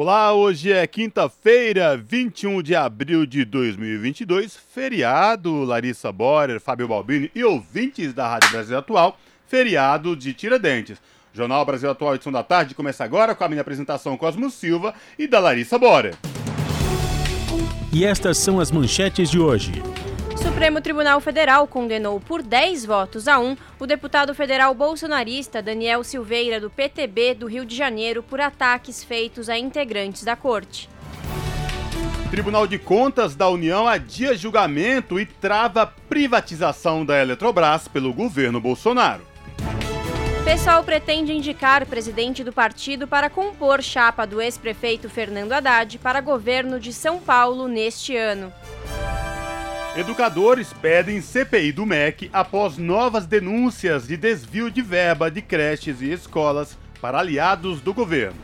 Olá, hoje é quinta-feira, 21 de abril de 2022, feriado Larissa Borer, Fábio Balbini e ouvintes da Rádio Brasil Atual, feriado de Tiradentes. Jornal Brasil Atual, edição da tarde, começa agora com a minha apresentação Cosmo Silva e da Larissa Borer. E estas são as manchetes de hoje. Supremo Tribunal Federal condenou por 10 votos a 1 o deputado federal bolsonarista Daniel Silveira, do PTB do Rio de Janeiro, por ataques feitos a integrantes da corte. Tribunal de Contas da União adia julgamento e trava privatização da Eletrobras pelo governo Bolsonaro. Pessoal pretende indicar presidente do partido para compor chapa do ex-prefeito Fernando Haddad para governo de São Paulo neste ano. Educadores pedem CPI do MEC após novas denúncias de desvio de verba de creches e escolas para aliados do governo.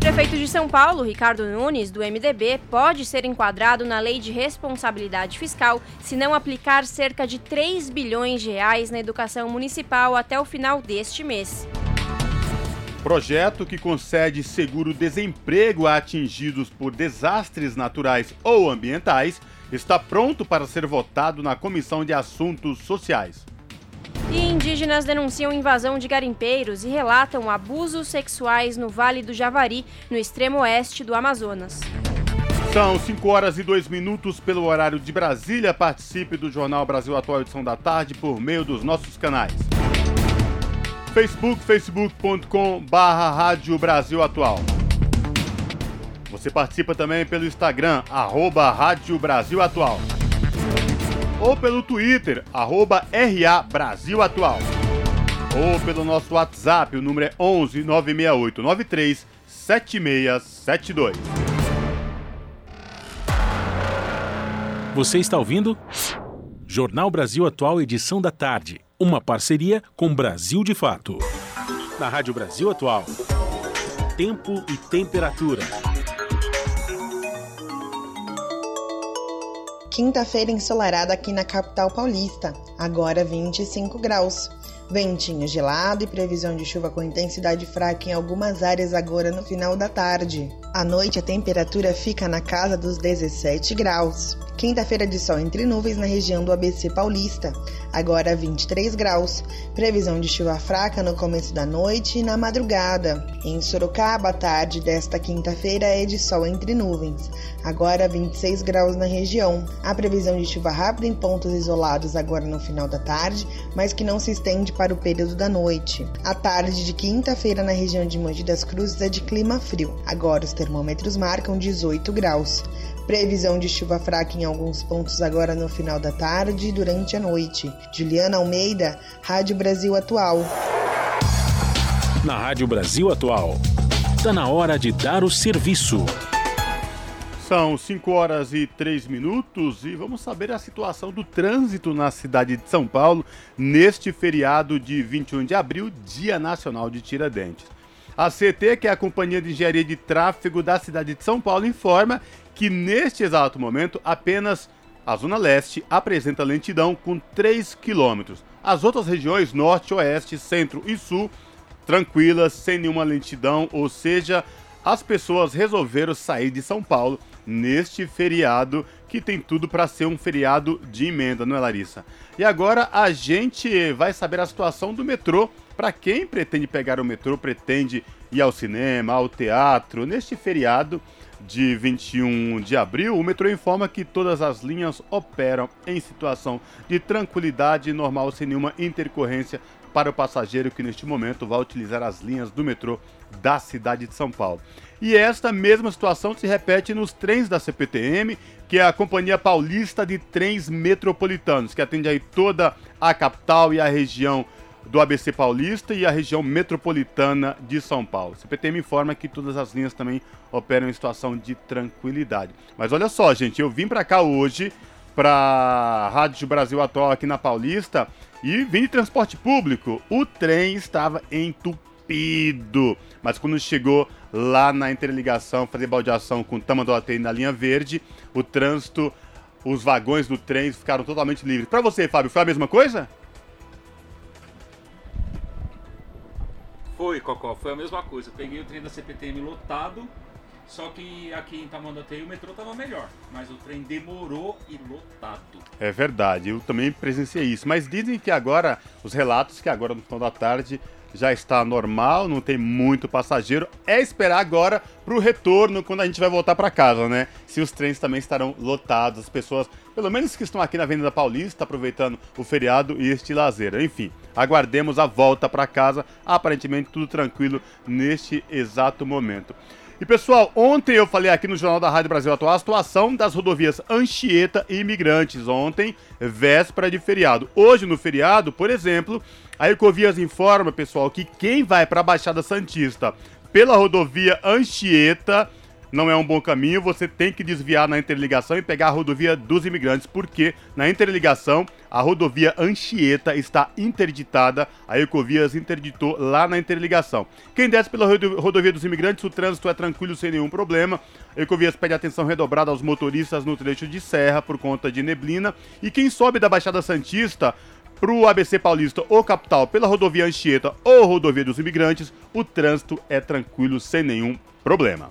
Prefeito de São Paulo, Ricardo Nunes, do MDB, pode ser enquadrado na Lei de Responsabilidade Fiscal se não aplicar cerca de 3 bilhões de reais na educação municipal até o final deste mês. Projeto que concede seguro-desemprego a atingidos por desastres naturais ou ambientais está pronto para ser votado na Comissão de Assuntos Sociais. E indígenas denunciam invasão de garimpeiros e relatam abusos sexuais no Vale do Javari, no extremo oeste do Amazonas. São 5 horas e 2 minutos pelo horário de Brasília. Participe do Jornal Brasil Atual edição da tarde por meio dos nossos canais. Facebook, facebook.com barra Rádio Brasil Atual. Você participa também pelo Instagram, arroba Rádio Brasil Atual. Ou pelo Twitter, arroba RA Brasil Atual. Ou pelo nosso WhatsApp, o número é 11 968 93 7672. Você está ouvindo? Jornal Brasil Atual, edição da tarde. Uma parceria com Brasil de Fato. Na Rádio Brasil Atual. Tempo e temperatura. Quinta-feira ensolarada aqui na capital paulista, agora 25 graus. Ventinho gelado e previsão de chuva com intensidade fraca em algumas áreas agora no final da tarde. À noite a temperatura fica na casa dos 17 graus. Quinta-feira de sol entre nuvens na região do ABC Paulista, agora 23 graus. Previsão de chuva fraca no começo da noite e na madrugada. Em Sorocaba, a tarde desta quinta-feira é de sol entre nuvens, agora 26 graus na região. A previsão de chuva rápida em pontos isolados agora no final da tarde, mas que não se estende para o período da noite. A tarde de quinta-feira na região de Mogi das Cruzes é de clima frio. Agora os termômetros marcam 18 graus. Previsão de chuva fraca em alguns pontos agora no final da tarde e durante a noite. Juliana Almeida, Rádio Brasil Atual. Na Rádio Brasil Atual. Está na hora de dar o serviço. São 5 horas e 3 minutos e vamos saber a situação do trânsito na cidade de São Paulo neste feriado de 21 de abril, Dia Nacional de Tiradentes. A CT, que é a Companhia de Engenharia de Tráfego da cidade de São Paulo, informa que neste exato momento apenas a Zona Leste apresenta lentidão com 3 quilômetros. As outras regiões, Norte, Oeste, Centro e Sul, tranquilas, sem nenhuma lentidão, ou seja, as pessoas resolveram sair de São Paulo neste feriado que tem tudo para ser um feriado de emenda, não é, Larissa? E agora a gente vai saber a situação do metrô. Para quem pretende pegar o metrô, pretende ir ao cinema, ao teatro, neste feriado de 21 de abril, o metrô informa que todas as linhas operam em situação de tranquilidade normal, sem nenhuma intercorrência para o passageiro que neste momento vai utilizar as linhas do metrô da cidade de São Paulo. E esta mesma situação se repete nos trens da CPTM, que é a Companhia Paulista de Trens Metropolitanos, que atende aí toda a capital e a região do ABC Paulista e a região metropolitana de São Paulo. O CPTM informa que todas as linhas também operam em situação de tranquilidade. Mas olha só, gente, eu vim para cá hoje para Rádio Brasil Atual aqui na Paulista e vim de transporte público. O trem estava entupido, mas quando chegou lá na interligação, fazer baldeação com Tamanduateí na linha verde, o trânsito, os vagões do trem ficaram totalmente livres. Para você, Fábio, foi a mesma coisa? Foi, Cocó, foi a mesma coisa. Eu peguei o trem da CPTM lotado, só que aqui em Tamandatei o metrô estava melhor, mas o trem demorou e lotado. É verdade, eu também presenciei isso. Mas dizem que agora, os relatos que agora no final da tarde já está normal, não tem muito passageiro. É esperar agora para o retorno quando a gente vai voltar para casa, né? Se os trens também estarão lotados, as pessoas, pelo menos que estão aqui na Avenida Paulista, aproveitando o feriado e este lazer. Enfim, aguardemos a volta para casa. Aparentemente tudo tranquilo neste exato momento. E pessoal, ontem eu falei aqui no Jornal da Rádio Brasil Atual a situação das rodovias Anchieta e Imigrantes. Ontem, véspera de feriado. Hoje, no feriado, por exemplo, a Ecovias informa, pessoal, que quem vai para a Baixada Santista pela rodovia Anchieta não é um bom caminho, você tem que desviar na interligação e pegar a rodovia dos imigrantes, porque na interligação a rodovia Anchieta está interditada, a Ecovias interditou lá na interligação. Quem desce pela rodovia dos imigrantes, o trânsito é tranquilo sem nenhum problema. A Ecovias pede atenção redobrada aos motoristas no trecho de serra por conta de neblina. E quem sobe da Baixada Santista para o ABC Paulista ou capital pela rodovia Anchieta ou rodovia dos imigrantes, o trânsito é tranquilo sem nenhum problema.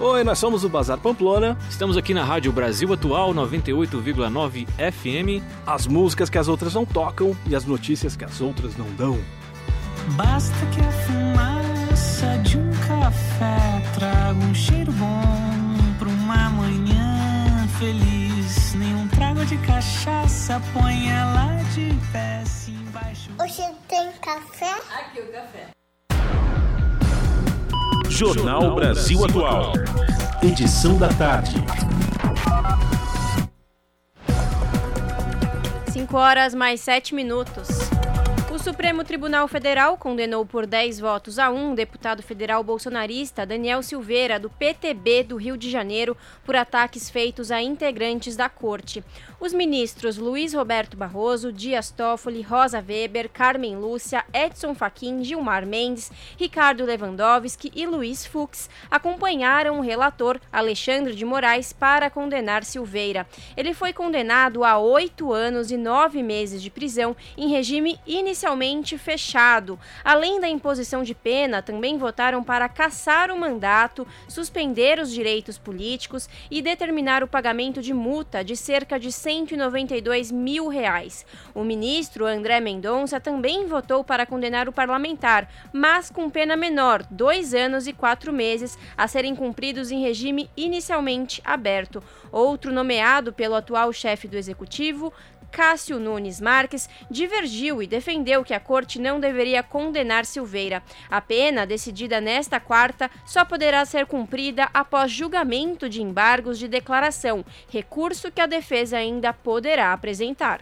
Oi, nós somos o Bazar Pamplona. Estamos aqui na Rádio Brasil Atual 98,9 FM. As músicas que as outras não tocam e as notícias que as outras não dão. Basta que a fumaça de um café traga um cheiro bom para uma manhã feliz. Nenhum trago de cachaça põe ela de pé se embaixo. Hoje tem café? Aqui o café. Jornal Brasil Atual. Edição da tarde. 5 horas mais 7 minutos. O Supremo Tribunal Federal condenou por 10 votos a 1 o deputado federal bolsonarista Daniel Silveira, do PTB do Rio de Janeiro, por ataques feitos a integrantes da corte. Os ministros Luiz Roberto Barroso, Dias Toffoli, Rosa Weber, Carmen Lúcia, Edson Fachin, Gilmar Mendes, Ricardo Lewandowski e Luiz Fux acompanharam o relator Alexandre de Moraes para condenar Silveira. Ele foi condenado a oito anos e nove meses de prisão em regime inicialmente fechado. Além da imposição de pena, também votaram para cassar o mandato, suspender os direitos políticos e determinar o pagamento de multa de cerca de 100 192 mil reais. O ministro André Mendonça também votou para condenar o parlamentar, mas com pena menor, dois anos e quatro meses, a serem cumpridos em regime inicialmente aberto. Outro nomeado pelo atual chefe do executivo, Cássio Nunes Marques, divergiu e defendeu que a corte não deveria condenar Silveira. A pena, decidida nesta quarta, só poderá ser cumprida após julgamento de embargos de declaração, recurso que a defesa ainda poderá apresentar.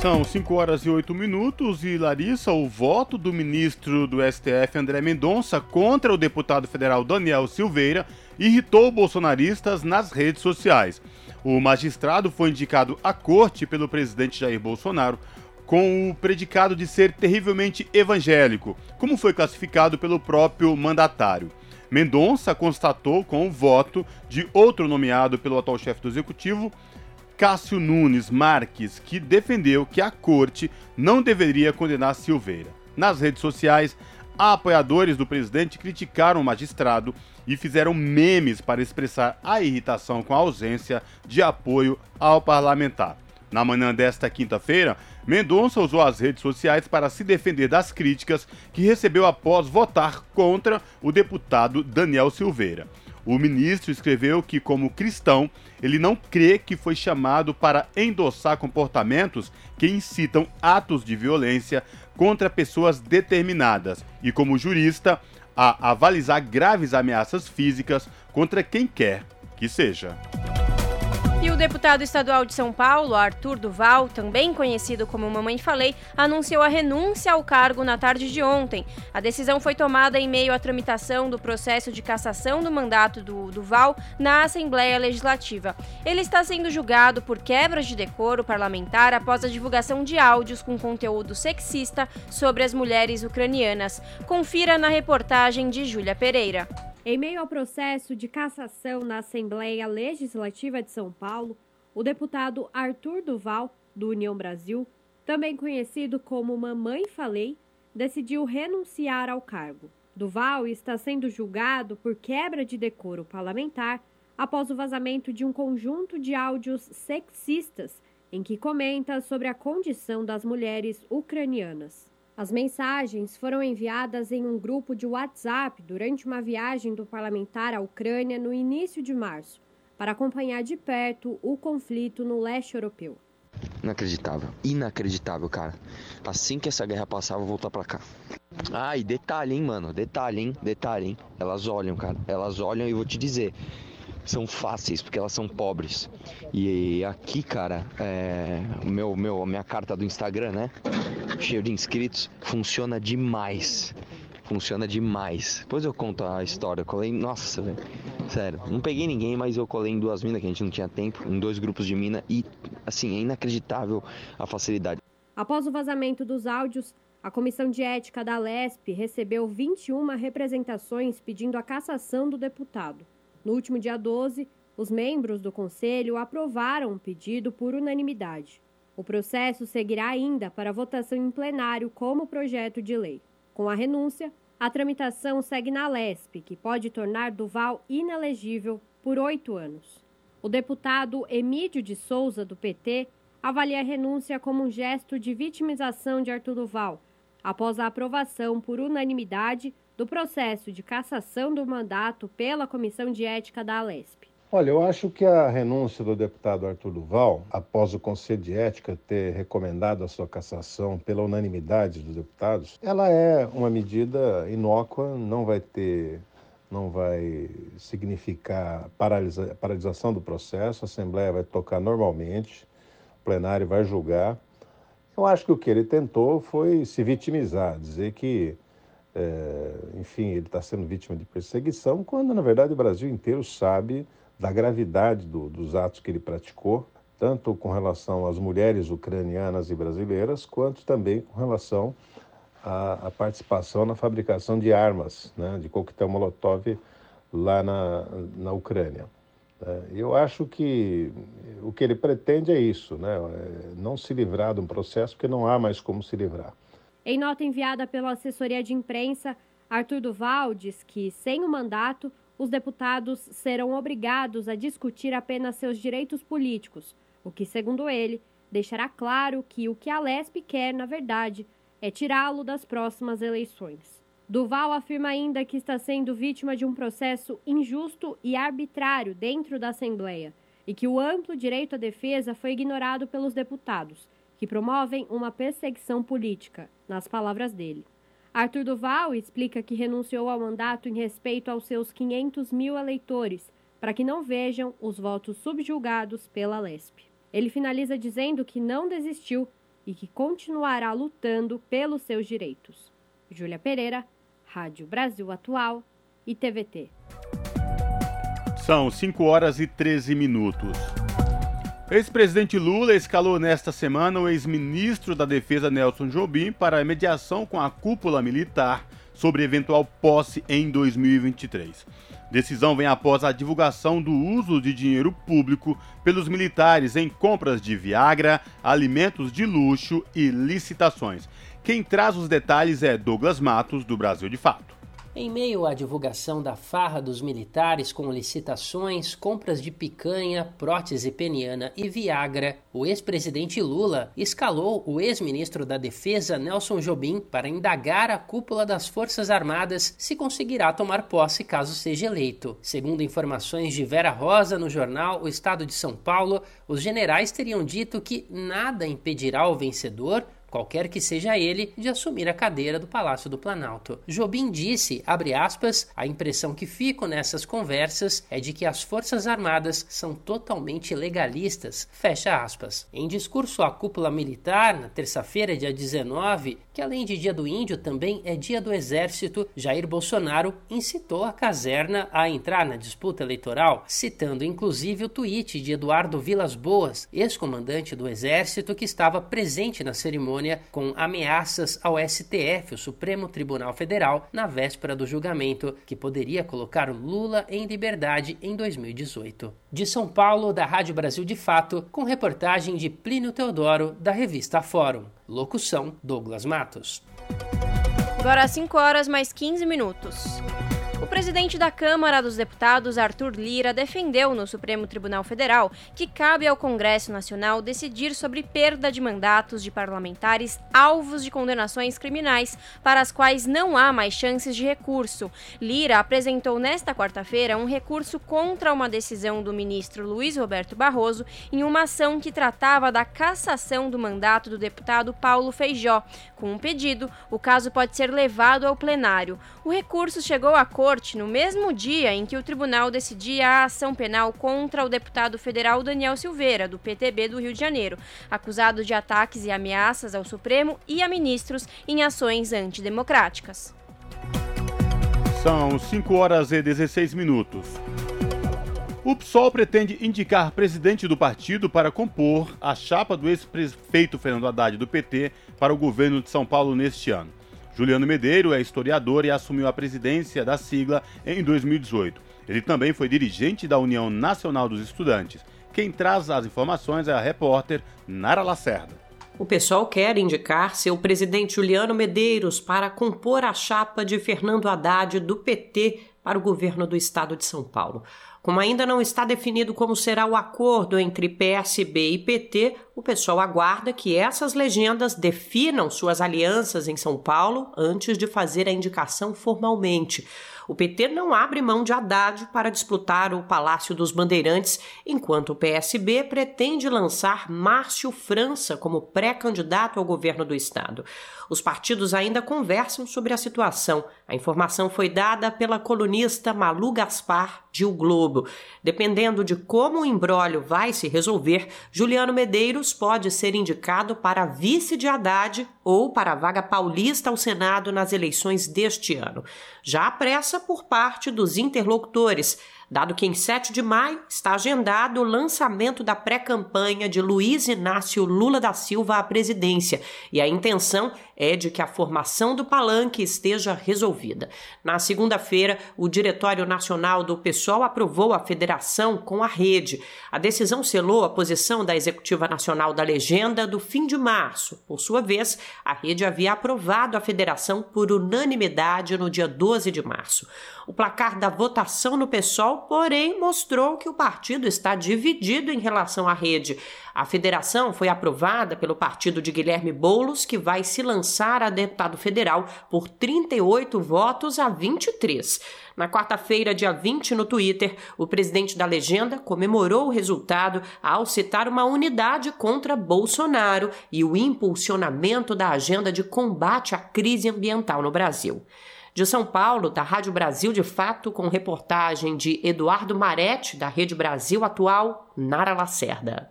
São 5 horas e 8 minutos e Larissa, o voto do ministro do STF André Mendonça contra o deputado federal Daniel Silveira irritou bolsonaristas nas redes sociais. O magistrado foi indicado à corte pelo presidente Jair Bolsonaro com o predicado de ser terrivelmente evangélico, como foi classificado pelo próprio mandatário. Mendonça constatou com o voto de outro nomeado pelo atual chefe do executivo, Cássio Nunes Marques, que defendeu que a corte não deveria condenar Silveira. Nas redes sociais, apoiadores do presidente criticaram o magistrado e fizeram memes para expressar a irritação com a ausência de apoio ao parlamentar. Na manhã desta quinta-feira, Mendonça usou as redes sociais para se defender das críticas que recebeu após votar contra o deputado Daniel Silveira. O ministro escreveu que, como cristão, ele não crê que foi chamado para endossar comportamentos que incitam atos de violência contra pessoas determinadas e, como jurista, a avalizar graves ameaças físicas contra quem quer que seja. O deputado estadual de São Paulo, Arthur Duval, também conhecido como Mamãe Falei, anunciou a renúncia ao cargo na tarde de ontem. A decisão foi tomada em meio à tramitação do processo de cassação do mandato do Duval na Assembleia Legislativa. Ele está sendo julgado por quebras de decoro parlamentar após a divulgação de áudios com conteúdo sexista sobre as mulheres ucranianas. Confira na reportagem de Júlia Pereira. Em meio ao processo de cassação na Assembleia Legislativa de São Paulo, o deputado Arthur Duval, do União Brasil, também conhecido como Mamãe Falei, decidiu renunciar ao cargo. Duval está sendo julgado por quebra de decoro parlamentar após o vazamento de um conjunto de áudios sexistas em que comenta sobre a condição das mulheres ucranianas. As mensagens foram enviadas em um grupo de WhatsApp durante uma viagem do parlamentar à Ucrânia no início de março, para acompanhar de perto o conflito no leste europeu. Inacreditável, inacreditável, cara. Assim que essa guerra passar, eu vou voltar pra cá. Ah, e detalhe, hein, mano, detalhe, hein, detalhe, hein. Elas olham, cara, elas olham e vou te dizer, são fáceis, porque elas são pobres. E aqui, cara, é, meu, meu, minha carta do Instagram, né? Cheio de inscritos, funciona demais. Funciona demais. Depois eu conto a história. Eu colei, nossa, velho. Sério, não peguei ninguém, mas eu colei em duas minas que a gente não tinha tempo, em dois grupos de mina e, assim, é inacreditável a facilidade. Após o vazamento dos áudios, a Comissão de Ética da LESP recebeu 21 representações pedindo a cassação do deputado. No último dia 12, os membros do Conselho aprovaram o pedido por unanimidade. O processo seguirá ainda para votação em plenário como projeto de lei. Com a renúncia, a tramitação segue na LESP, que pode tornar Duval inelegível por oito anos. O deputado Emílio de Souza, do PT, avalia a renúncia como um gesto de vitimização de Arthur Duval, após a aprovação por unanimidade do processo de cassação do mandato pela Comissão de Ética da Alesp. Olha, eu acho que a renúncia do deputado Arthur Duval, após o Conselho de Ética ter recomendado a sua cassação pela unanimidade dos deputados, ela é uma medida inócua, não vai ter, não vai significar paralisa, paralisação do processo, a Assembleia vai tocar normalmente, o plenário vai julgar. Eu acho que o que ele tentou foi se vitimizar, dizer que é, enfim, ele está sendo vítima de perseguição, quando na verdade o Brasil inteiro sabe da gravidade do, dos atos que ele praticou, tanto com relação às mulheres ucranianas e brasileiras, quanto também com relação à, à participação na fabricação de armas, né, de coquetel Molotov lá na, na Ucrânia. É, eu acho que o que ele pretende é isso, né, é não se livrar de um processo, porque não há mais como se livrar. Em nota enviada pela assessoria de imprensa, Arthur Duval diz que, sem o mandato, os deputados serão obrigados a discutir apenas seus direitos políticos, o que, segundo ele, deixará claro que o que a Lesp quer, na verdade, é tirá-lo das próximas eleições. Duval afirma ainda que está sendo vítima de um processo injusto e arbitrário dentro da Assembleia e que o amplo direito à defesa foi ignorado pelos deputados que promovem uma perseguição política, nas palavras dele. Arthur Duval explica que renunciou ao mandato em respeito aos seus 500 mil eleitores, para que não vejam os votos subjugados pela LESP. Ele finaliza dizendo que não desistiu e que continuará lutando pelos seus direitos. Júlia Pereira, Rádio Brasil Atual e TVT. São 5 horas e 13 minutos. Ex-presidente Lula escalou nesta semana o ex-ministro da Defesa Nelson Jobim para mediação com a cúpula militar sobre eventual posse em 2023. Decisão vem após a divulgação do uso de dinheiro público pelos militares em compras de Viagra, alimentos de luxo e licitações. Quem traz os detalhes é Douglas Matos, do Brasil de Fato. Em meio à divulgação da farra dos militares com licitações, compras de picanha, prótese peniana e Viagra, o ex-presidente Lula escalou o ex-ministro da Defesa Nelson Jobim para indagar a cúpula das Forças Armadas se conseguirá tomar posse caso seja eleito. Segundo informações de Vera Rosa no jornal O Estado de São Paulo, os generais teriam dito que nada impedirá o vencedor qualquer que seja ele, de assumir a cadeira do Palácio do Planalto. Jobim disse, abre aspas, a impressão que fico nessas conversas é de que as Forças Armadas são totalmente legalistas, fecha aspas. Em discurso à cúpula militar, na terça-feira, dia 19, que além de dia do índio também é dia do exército, Jair Bolsonaro incitou a caserna a entrar na disputa eleitoral, citando inclusive o tweet de Eduardo Vilas Boas, ex-comandante do exército que estava presente na cerimônia com ameaças ao STF, o Supremo Tribunal Federal, na véspera do julgamento, que poderia colocar Lula em liberdade em 2018. De São Paulo, da Rádio Brasil de Fato, com reportagem de Plínio Teodoro, da revista Fórum. Locução: Douglas Matos. Agora 5 horas mais 15 minutos. O presidente da Câmara dos Deputados, Arthur Lira, defendeu no Supremo Tribunal Federal que cabe ao Congresso Nacional decidir sobre perda de mandatos de parlamentares alvos de condenações criminais para as quais não há mais chances de recurso. Lira apresentou nesta quarta-feira um recurso contra uma decisão do ministro Luiz Roberto Barroso em uma ação que tratava da cassação do mandato do deputado Paulo Feijó. Com um pedido, o caso pode ser levado ao plenário. O recurso chegou à corte Corte no mesmo dia em que o tribunal decidia a ação penal contra o deputado federal Daniel Silveira, do PTB do Rio de Janeiro, acusado de ataques e ameaças ao Supremo e a ministros em ações antidemocráticas. São 5 horas e 16 minutos. O PSOL pretende indicar presidente do partido para compor a chapa do ex-prefeito Fernando Haddad do PT para o governo de São Paulo neste ano. Juliano Medeiro é historiador e assumiu a presidência da sigla em 2018. Ele também foi dirigente da União Nacional dos Estudantes. Quem traz as informações é a repórter Nara Lacerda. O pessoal quer indicar seu presidente Juliano Medeiros para compor a chapa de Fernando Haddad do PT para o governo do estado de São Paulo. Como ainda não está definido como será o acordo entre PSB e PT, o pessoal aguarda que essas legendas definam suas alianças em São Paulo antes de fazer a indicação formalmente. O PT não abre mão de Haddad para disputar o Palácio dos Bandeirantes, enquanto o PSB pretende lançar Márcio França como pré-candidato ao governo do estado. Os partidos ainda conversam sobre a situação. A informação foi dada pela colunista Malu Gaspar, de O Globo. Dependendo de como o embrólio vai se resolver, Juliano Medeiros pode ser indicado para vice de Haddad ou para a vaga paulista ao Senado nas eleições deste ano. Já há pressa por parte dos interlocutores dado que em 7 de maio está agendado o lançamento da pré-campanha de Luiz Inácio Lula da Silva à presidência, e a intenção é de que a formação do palanque esteja resolvida. Na segunda-feira, o Diretório Nacional do PSOL aprovou a federação com a rede. A decisão selou a posição da Executiva Nacional da Legenda do fim de março. Por sua vez, a rede havia aprovado a federação por unanimidade no dia 12 de março. O placar da votação no PSOL, porém, mostrou que o partido está dividido em relação à rede. A federação foi aprovada pelo partido de Guilherme Boulos, que vai se lançar a deputado federal por 38 votos a 23. Na quarta-feira, dia 20, no Twitter, o presidente da legenda comemorou o resultado ao citar uma unidade contra Bolsonaro e o impulsionamento da agenda de combate à crise ambiental no Brasil. De São Paulo, da Rádio Brasil de Fato, com reportagem de Eduardo Maretti, da Rede Brasil Atual, Nara Lacerda.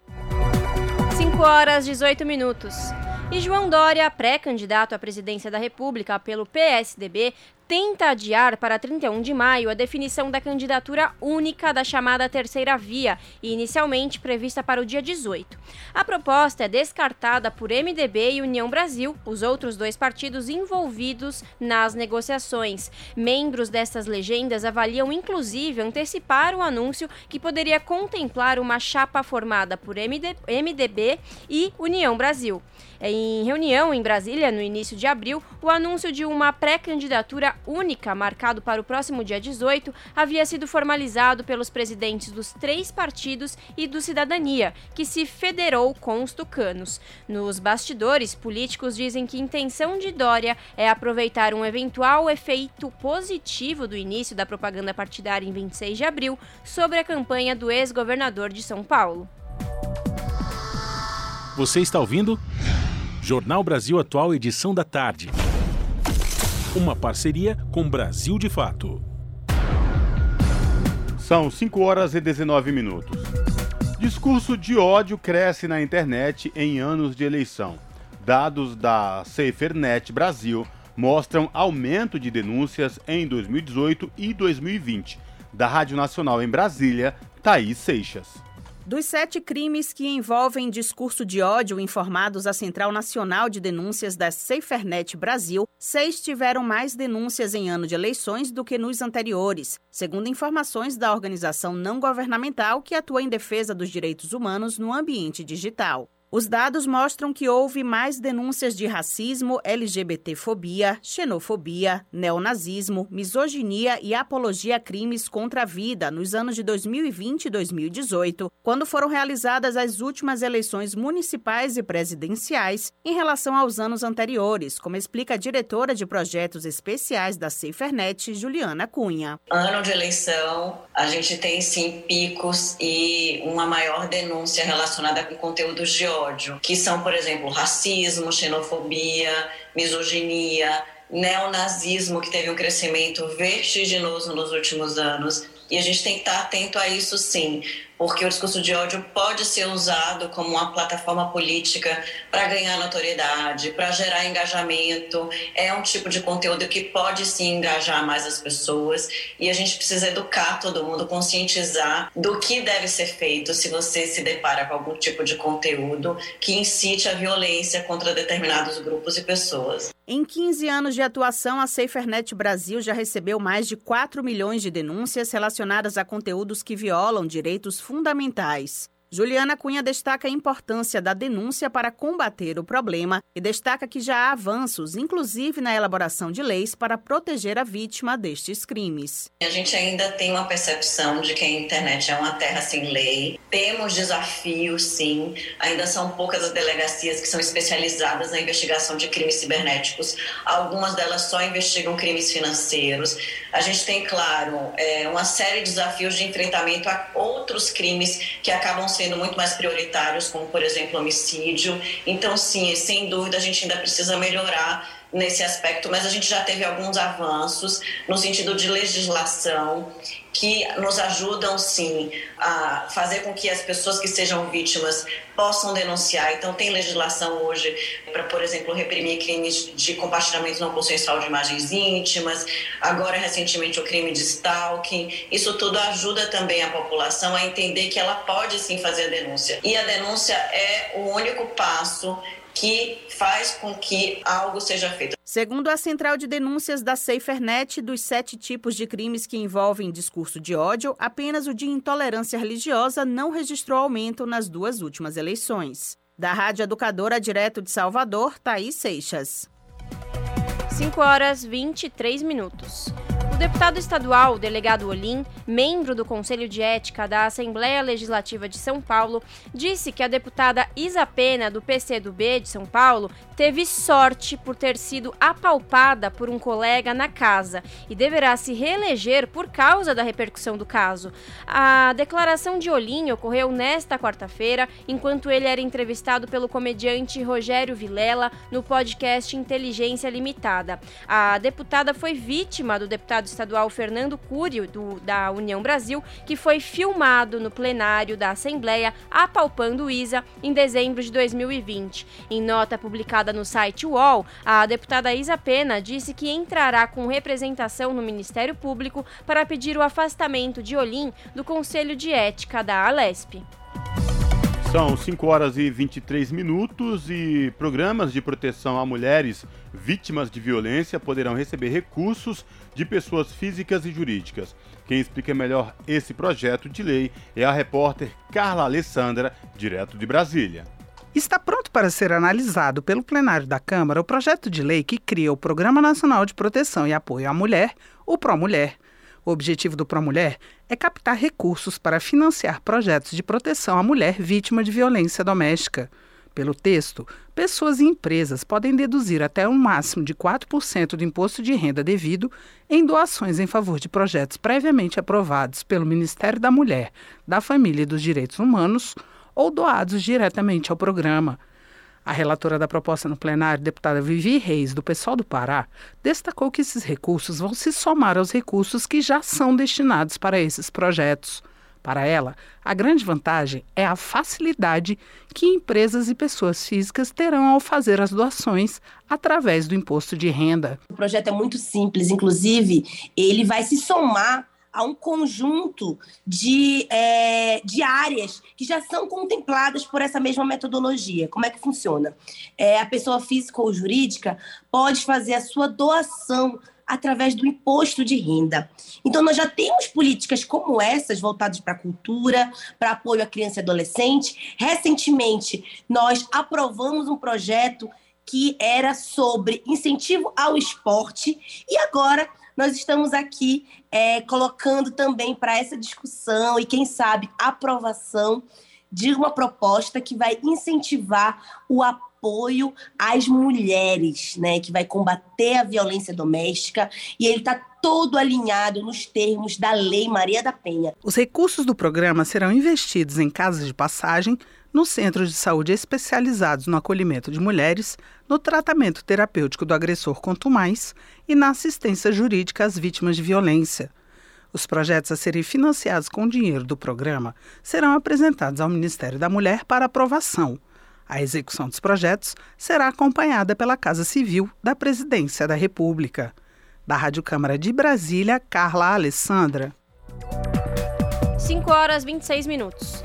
5 horas 18 minutos. E João Dória, pré-candidato à presidência da República pelo PSDB, tenta adiar para 31 de maio a definição da candidatura única da chamada Terceira Via, inicialmente prevista para o dia 18. A proposta é descartada por MDB e União Brasil, os outros dois partidos envolvidos nas negociações. Membros dessas legendas avaliam inclusive antecipar o anúncio que poderia contemplar uma chapa formada por MDB e União Brasil. Em reunião em Brasília, no início de abril, o anúncio de uma pré-candidatura única, marcado para o próximo dia 18, havia sido formalizado pelos presidentes dos três partidos e do Cidadania, que se federou com os tucanos. Nos bastidores, políticos dizem que a intenção de Dória é aproveitar um eventual efeito positivo do início da propaganda partidária em 26 de abril sobre a campanha do ex-governador de São Paulo. Você está ouvindo? Jornal Brasil Atual, edição da tarde. Uma parceria com Brasil de Fato. São 5 horas e 19 minutos. Discurso de ódio cresce na internet em anos de eleição. Dados da SaferNet Brasil mostram aumento de denúncias em 2018 e 2020. Da Rádio Nacional em Brasília, Thaís Seixas. Dos sete crimes que envolvem discurso de ódio informados à Central Nacional de Denúncias da SaferNet Brasil, seis tiveram mais denúncias em ano de eleições do que nos anteriores, segundo informações da organização não governamental que atua em defesa dos direitos humanos no ambiente digital. Os dados mostram que houve mais denúncias de racismo, LGBTfobia, xenofobia, neonazismo, misoginia e apologia a crimes contra a vida nos anos de 2020 e 2018, quando foram realizadas as últimas eleições municipais e presidenciais em relação aos anos anteriores, como explica a diretora de projetos especiais da SaferNet, Juliana Cunha. Ano de eleição, a gente tem sim picos e uma maior denúncia relacionada com conteúdos de que são, por exemplo, racismo, xenofobia, misoginia, neonazismo, que teve um crescimento vertiginoso nos últimos anos. E a gente tem que estar atento a isso sim, porque o discurso de ódio pode ser usado como uma plataforma política para ganhar notoriedade, para gerar engajamento. É um tipo de conteúdo que pode sim engajar mais as pessoas e a gente precisa educar todo mundo, conscientizar do que deve ser feito se você se depara com algum tipo de conteúdo que incite a violência contra determinados grupos e pessoas. Em 15 anos de atuação, a SaferNet Brasil já recebeu mais de 4 milhões de denúncias relacionadas a conteúdos que violam direitos fundamentais. Juliana Cunha destaca a importância da denúncia para combater o problema e destaca que já há avanços, inclusive na elaboração de leis para proteger a vítima destes crimes. A gente ainda tem uma percepção de que a internet é uma terra sem lei. Temos desafios, sim. Ainda são poucas as delegacias que são especializadas na investigação de crimes cibernéticos. Algumas delas só investigam crimes financeiros. A gente tem, claro, é, uma série de desafios de enfrentamento a outros crimes que acabam sendo muito mais prioritários, como, por exemplo, homicídio. Então, sim, sem dúvida, a gente ainda precisa melhorar nesse aspecto, mas a gente já teve alguns avanços no sentido de legislação que nos ajudam sim a fazer com que as pessoas que sejam vítimas possam denunciar. Então tem legislação hoje para, por exemplo, reprimir crimes de compartilhamento não consensual de imagens íntimas, agora recentemente o crime de stalking. Isso tudo ajuda também a população a entender que ela pode sim fazer a denúncia. E a denúncia é o único passo que faz com que algo seja feito. Segundo a Central de Denúncias da SaferNet, dos sete tipos de crimes que envolvem discurso de ódio, apenas o de intolerância religiosa não registrou aumento nas duas últimas eleições. Da Rádio Educadora Direto de Salvador, Thaís Seixas. 5 horas 23 minutos deputado estadual, delegado Olim, membro do Conselho de Ética da Assembleia Legislativa de São Paulo, disse que a deputada Isa Pena, do PCdoB de São Paulo, teve sorte por ter sido apalpada por um colega na casa e deverá se reeleger por causa da repercussão do caso. A declaração de Olim ocorreu nesta quarta-feira, enquanto ele era entrevistado pelo comediante Rogério Vilela no podcast Inteligência Limitada. A deputada foi vítima do deputado estadual Fernando Curio, do, da União Brasil, que foi filmado no plenário da Assembleia apalpando Isa em dezembro de 2020. Em nota publicada no site UOL, a deputada Isa Pena disse que entrará com representação no Ministério Público para pedir o afastamento de Olim do Conselho de Ética da Alesp. São 5 horas e 23 minutos e programas de proteção a mulheres vítimas de violência poderão receber recursos de pessoas físicas e jurídicas. Quem explica melhor esse projeto de lei é a repórter Carla Alessandra, direto de Brasília. Está pronto para ser analisado pelo plenário da Câmara o projeto de lei que cria o Programa Nacional de Proteção e Apoio à Mulher, o ProMulher. O objetivo do ProMulher é captar recursos para financiar projetos de proteção à mulher vítima de violência doméstica. Pelo texto, pessoas e empresas podem deduzir até um máximo de 4% do imposto de renda devido em doações em favor de projetos previamente aprovados pelo Ministério da Mulher, da Família e dos Direitos Humanos ou doados diretamente ao programa. A relatora da proposta no plenário, deputada Vivi Reis, do pessoal do Pará, destacou que esses recursos vão se somar aos recursos que já são destinados para esses projetos. Para ela, a grande vantagem é a facilidade que empresas e pessoas físicas terão ao fazer as doações através do imposto de renda. O projeto é muito simples, inclusive, ele vai se somar a um conjunto de, é, de áreas que já são contempladas por essa mesma metodologia. Como é que funciona? É, a pessoa física ou jurídica pode fazer a sua doação através do imposto de renda. Então, nós já temos políticas como essas voltadas para a cultura, para apoio à criança e adolescente. Recentemente, nós aprovamos um projeto que era sobre incentivo ao esporte e agora nós estamos aqui é, colocando também para essa discussão e, quem sabe, aprovação de uma proposta que vai incentivar o apoio às mulheres, né, que vai combater a violência doméstica e ele está todo alinhado nos termos da Lei Maria da Penha. Os recursos do programa serão investidos em casas de passagem, nos centros de saúde especializados no acolhimento de mulheres, no tratamento terapêutico do agressor mais e na assistência jurídica às vítimas de violência. Os projetos a serem financiados com dinheiro do programa serão apresentados ao Ministério da Mulher para aprovação. A execução dos projetos será acompanhada pela Casa Civil da Presidência da República. Da Rádio Câmara de Brasília, Carla Alessandra. 5 horas 26 minutos.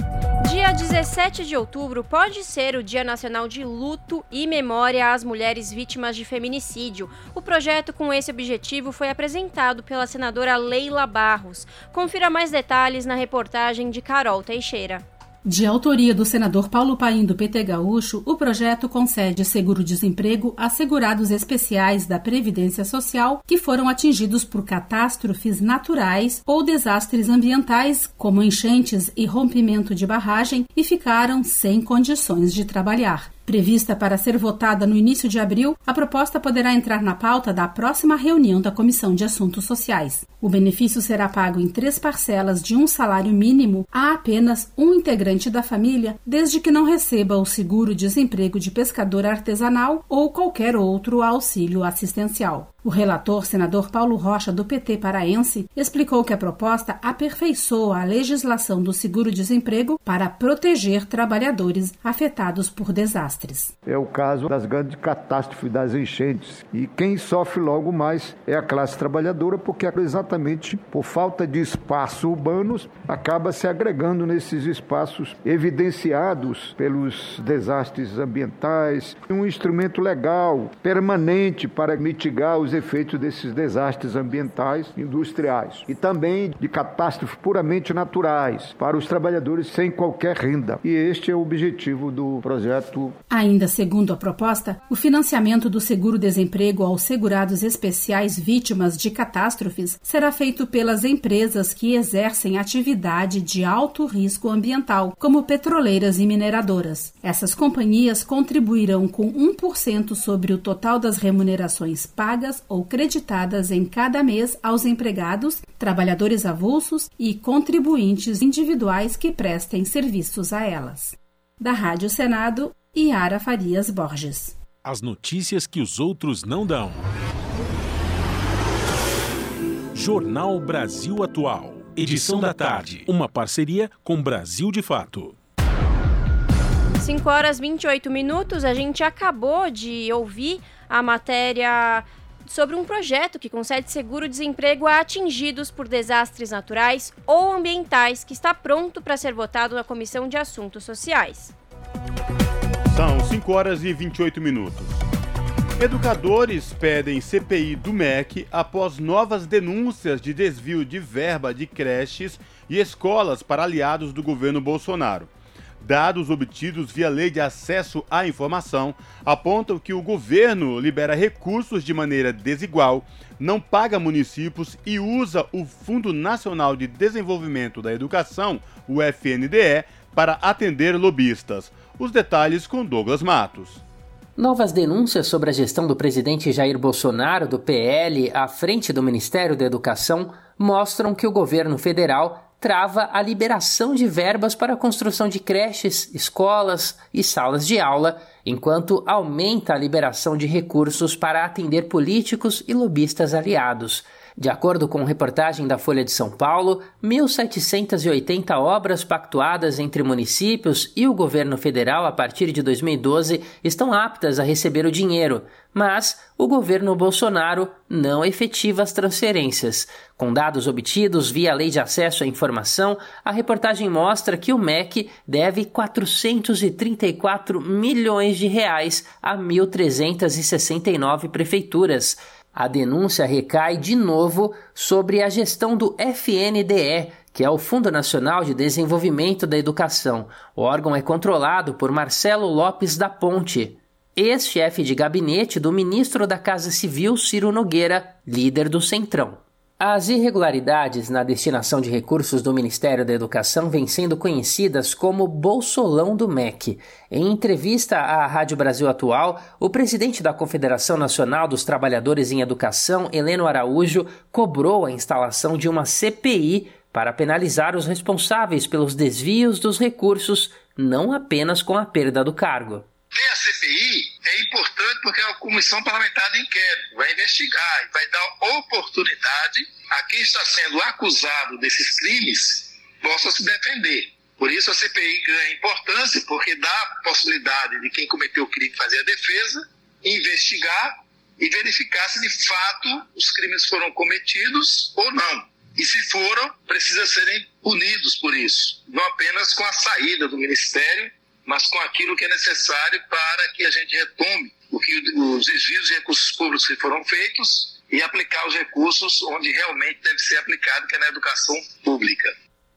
Dia 17 de outubro pode ser o Dia Nacional de Luto e Memória às Mulheres Vítimas de Feminicídio. O projeto com esse objetivo foi apresentado pela senadora Leila Barros. Confira mais detalhes na reportagem de Carol Teixeira. De autoria do senador Paulo Paim do PT Gaúcho, o projeto concede seguro-desemprego a segurados especiais da Previdência Social que foram atingidos por catástrofes naturais ou desastres ambientais, como enchentes e rompimento de barragem, e ficaram sem condições de trabalhar. Prevista para ser votada no início de abril, a proposta poderá entrar na pauta da próxima reunião da Comissão de Assuntos Sociais. O benefício será pago em três parcelas de um salário mínimo a apenas um integrante da família, desde que não receba o seguro-desemprego de pescador artesanal ou qualquer outro auxílio assistencial. O relator, senador Paulo Rocha, do PT paraense, explicou que a proposta aperfeiçoa a legislação do seguro-desemprego para proteger trabalhadores afetados por desastres. É o caso das grandes catástrofes das enchentes. E quem sofre logo mais é a classe trabalhadora, porque exatamente por falta de espaço urbanos acaba se agregando nesses espaços evidenciados pelos desastres ambientais. Um instrumento legal, permanente para mitigar os efeitos desses desastres ambientais industriais e também de catástrofes puramente naturais para os trabalhadores sem qualquer renda. E este é o objetivo do projeto. Ainda segundo a proposta, o financiamento do seguro-desemprego aos segurados especiais vítimas de catástrofes será feito pelas empresas que exercem atividade de alto risco ambiental, como petroleiras e mineradoras. Essas companhias contribuirão com 1% sobre o total das remunerações pagas ou creditadas em cada mês aos empregados, trabalhadores avulsos e contribuintes individuais que prestem serviços a elas. Da Rádio Senado, Yara Farias Borges. As notícias que os outros não dão. Jornal Brasil Atual. Edição da tarde. Uma parceria com Brasil de Fato. 5 horas 28 minutos. A gente acabou de ouvir a matéria sobre um projeto que concede seguro-desemprego a atingidos por desastres naturais ou ambientais que está pronto para ser votado na Comissão de Assuntos Sociais. São 5 horas e 28 minutos. Educadores pedem CPI do MEC após novas denúncias de desvio de verba de creches e escolas para aliados do governo Bolsonaro. Dados obtidos via Lei de Acesso à Informação apontam que o governo libera recursos de maneira desigual, não paga municípios e usa o Fundo Nacional de Desenvolvimento da Educação, o FNDE, para atender lobistas. Os detalhes com Douglas Matos. Novas denúncias sobre a gestão do presidente Jair Bolsonaro, do PL, à frente do Ministério da Educação, mostram que o governo federal trava a liberação de verbas para a construção de creches, escolas e salas de aula, enquanto aumenta a liberação de recursos para atender políticos e lobistas aliados. De acordo com reportagem da Folha de São Paulo, 1.780 obras pactuadas entre municípios e o governo federal a partir de 2012 estão aptas a receber o dinheiro, mas o governo Bolsonaro não efetiva as transferências. Com dados obtidos via Lei de Acesso à Informação, a reportagem mostra que o MEC deve 434 milhões de reais a 1.369 prefeituras. A denúncia recai de novo sobre a gestão do FNDE, que é o Fundo Nacional de Desenvolvimento da Educação. O órgão é controlado por Marcelo Lopes da Ponte, ex-chefe de gabinete do ministro da Casa Civil Ciro Nogueira, líder do Centrão. As irregularidades na destinação de recursos do Ministério da Educação vêm sendo conhecidas como Bolsolão do MEC. Em entrevista à Rádio Brasil Atual, o presidente da Confederação Nacional dos Trabalhadores em Educação, Heleno Araújo, cobrou a instalação de uma CPI para penalizar os responsáveis pelos desvios dos recursos, não apenas com a perda do cargo. Ter a CPI é importante porque a Comissão Parlamentar de Inquérito vai investigar e vai dar oportunidade a quem está sendo acusado desses crimes possa se defender. Por isso a CPI ganha importância porque dá a possibilidade de quem cometeu o crime fazer a defesa, investigar e verificar se de fato os crimes foram cometidos ou não. E se foram, precisa serem punidos por isso, não apenas com a saída do ministério mas com aquilo que é necessário para que a gente retome o que os desvios de recursos públicos que foram feitos e aplicar os recursos onde realmente deve ser aplicado, que é na educação pública.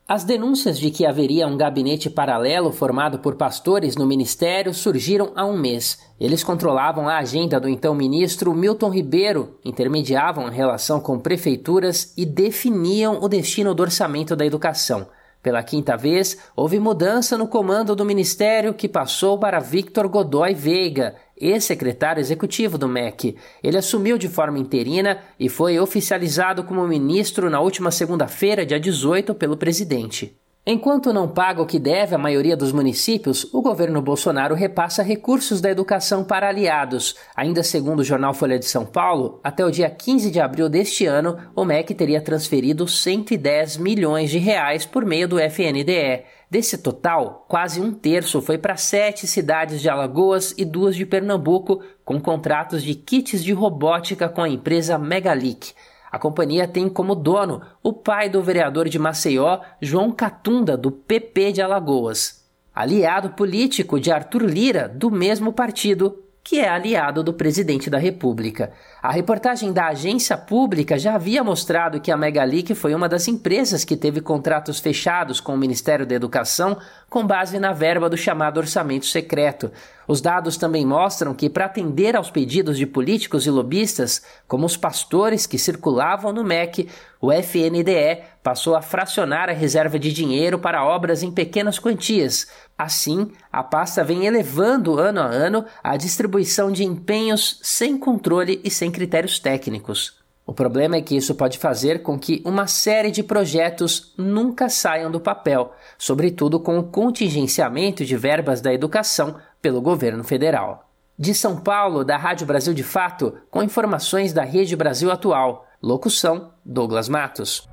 As denúncias de que haveria um gabinete paralelo formado por pastores no ministério surgiram há um mês. Eles controlavam a agenda do então ministro Milton Ribeiro, intermediavam a relação com prefeituras e definiam o destino do orçamento da educação. Pela quinta vez, houve mudança no comando do ministério que passou para Victor Godoy Veiga, ex-secretário executivo do MEC. Ele assumiu de forma interina e foi oficializado como ministro na última segunda-feira, dia 18, pelo presidente. Enquanto não paga o que deve à maioria dos municípios, o governo Bolsonaro repassa recursos da educação para aliados. Ainda segundo o jornal Folha de São Paulo, até o dia 15 de abril deste ano, o MEC teria transferido 110 milhões de reais por meio do FNDE. Desse total, quase um terço foi para sete cidades de Alagoas e duas de Pernambuco, com contratos de kits de robótica com a empresa Megalic. A companhia tem como dono o pai do vereador de Maceió, João Catunda, do PP de Alagoas. Aliado político de Arthur Lira, do mesmo partido, que é aliado do presidente da República. A reportagem da agência pública já havia mostrado que a Megalic foi uma das empresas que teve contratos fechados com o Ministério da Educação com base na verba do chamado orçamento secreto. Os dados também mostram que, para atender aos pedidos de políticos e lobistas, como os pastores que circulavam no MEC, o FNDE passou a fracionar a reserva de dinheiro para obras em pequenas quantias. Assim, a pasta vem elevando ano a ano a distribuição de empenhos sem controle e sem critérios técnicos. O problema é que isso pode fazer com que uma série de projetos nunca saiam do papel, sobretudo com o contingenciamento de verbas da educação pelo governo federal. De São Paulo, da Rádio Brasil de Fato, com informações da Rede Brasil Atual. Locução: Douglas Matos.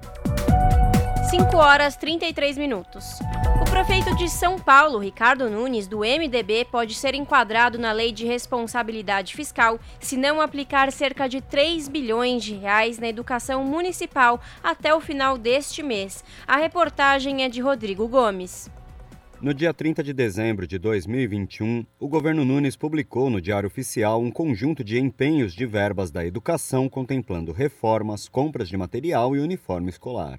5 horas 33 minutos. O prefeito de São Paulo, Ricardo Nunes, do MDB, pode ser enquadrado na Lei de Responsabilidade Fiscal se não aplicar cerca de 3 bilhões de reais na educação municipal até o final deste mês. A reportagem é de Rodrigo Gomes. No dia 30 de dezembro de 2021, o governo Nunes publicou no Diário Oficial um conjunto de empenhos de verbas da educação contemplando reformas, compras de material e uniforme escolar.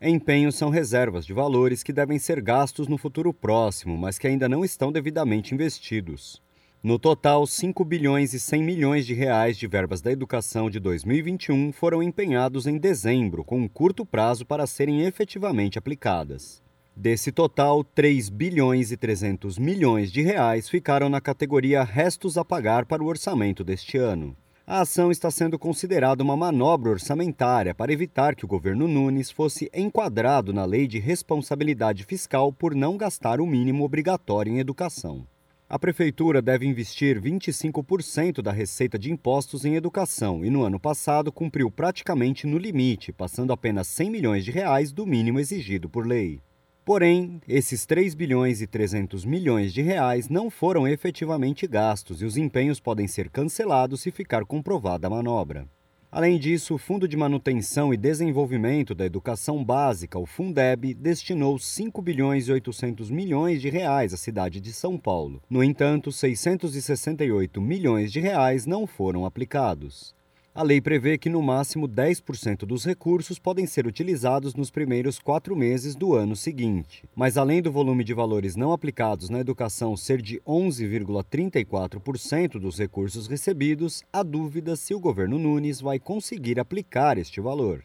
Empenhos são reservas de valores que devem ser gastos no futuro próximo, mas que ainda não estão devidamente investidos. No total, 5 bilhões e 100 milhões de reais de verbas da educação de 2021 foram empenhados em dezembro, com um curto prazo para serem efetivamente aplicadas. Desse total, 3 bilhões e 300 milhões de reais ficaram na categoria restos a pagar para o orçamento deste ano. A ação está sendo considerada uma manobra orçamentária para evitar que o governo Nunes fosse enquadrado na lei de responsabilidade fiscal por não gastar o mínimo obrigatório em educação. A prefeitura deve investir 25% da receita de impostos em educação e no ano passado cumpriu praticamente no limite, passando apenas 100 milhões de reais do mínimo exigido por lei. Porém, esses 3 bilhões e 300 milhões de reais não foram efetivamente gastos e os empenhos podem ser cancelados se ficar comprovada a manobra. Além disso, o Fundo de Manutenção e Desenvolvimento da Educação Básica, o Fundeb, destinou 5 bilhões e 800 milhões de reais à cidade de São Paulo. No entanto, 668 milhões de reais não foram aplicados. A lei prevê que no máximo 10% dos recursos podem ser utilizados nos primeiros quatro meses do ano seguinte. Mas além do volume de valores não aplicados na educação ser de 11,34% dos recursos recebidos, há dúvida se o governo Nunes vai conseguir aplicar este valor.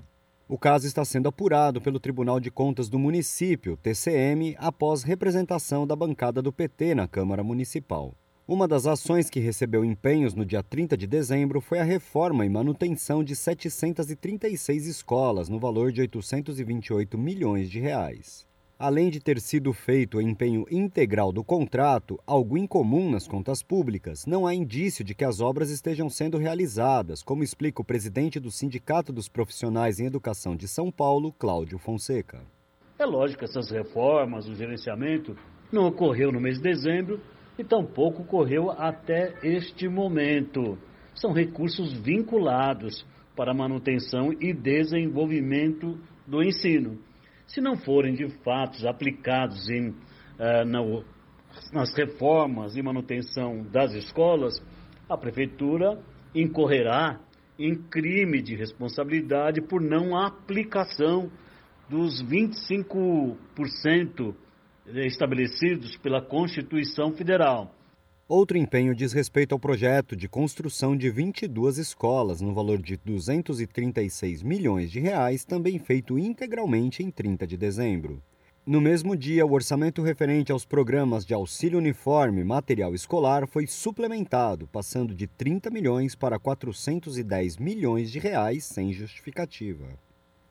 O caso está sendo apurado pelo Tribunal de Contas do município, TCM, após representação da bancada do PT na Câmara Municipal. Uma das ações que recebeu empenhos no dia 30 de dezembro foi a reforma e manutenção de 736 escolas, no valor de 828 milhões de reais. Além de ter sido feito o empenho integral do contrato, algo incomum nas contas públicas, não há indício de que as obras estejam sendo realizadas, como explica o presidente do Sindicato dos Profissionais em Educação de São Paulo, Cláudio Fonseca. É lógico que essas reformas, o gerenciamento, não ocorreu no mês de dezembro e tampouco ocorreu até este momento. São recursos vinculados para manutenção e desenvolvimento do ensino. Se não forem de fato aplicados em, uh, na, nas reformas e manutenção das escolas, a prefeitura incorrerá em crime de responsabilidade por não aplicação dos 25% estabelecidos pela Constituição Federal. Outro empenho diz respeito ao projeto de construção de 22 escolas no valor de 236 milhões de reais, também feito integralmente em 30 de dezembro. No mesmo dia, o orçamento referente aos programas de auxílio uniforme e material escolar foi suplementado, passando de 30 milhões para 410 milhões de reais sem justificativa.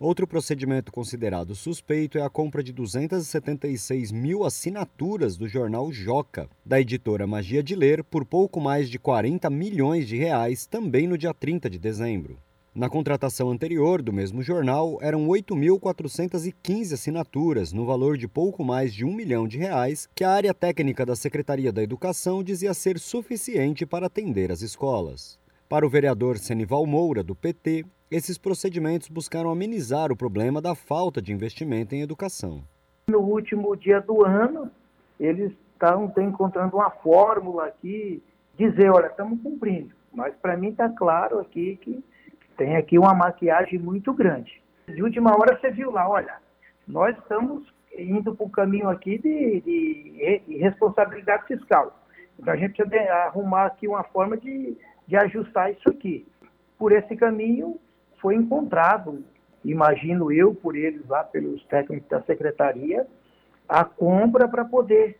Outro procedimento considerado suspeito é a compra de 276 mil assinaturas do jornal Joca, da editora Magia de Ler, por pouco mais de 40 milhões de reais, também no dia 30 de dezembro. Na contratação anterior do mesmo jornal, eram 8.415 assinaturas, no valor de pouco mais de um milhão de reais, que a área técnica da Secretaria da Educação dizia ser suficiente para atender as escolas. Para o vereador Senival Moura, do PT, esses procedimentos buscaram amenizar o problema da falta de investimento em educação. No último dia do ano, eles estão encontrando uma fórmula aqui, dizer, olha, estamos cumprindo. Mas para mim está claro aqui que tem aqui uma maquiagem muito grande. De última hora você viu lá, olha, nós estamos indo para o caminho aqui de, de, de, responsabilidade fiscal. Então a gente precisa arrumar aqui uma forma de, de ajustar isso aqui. Por esse caminho, foi encontrado, imagino eu, por eles lá, pelos técnicos da secretaria, a compra para poder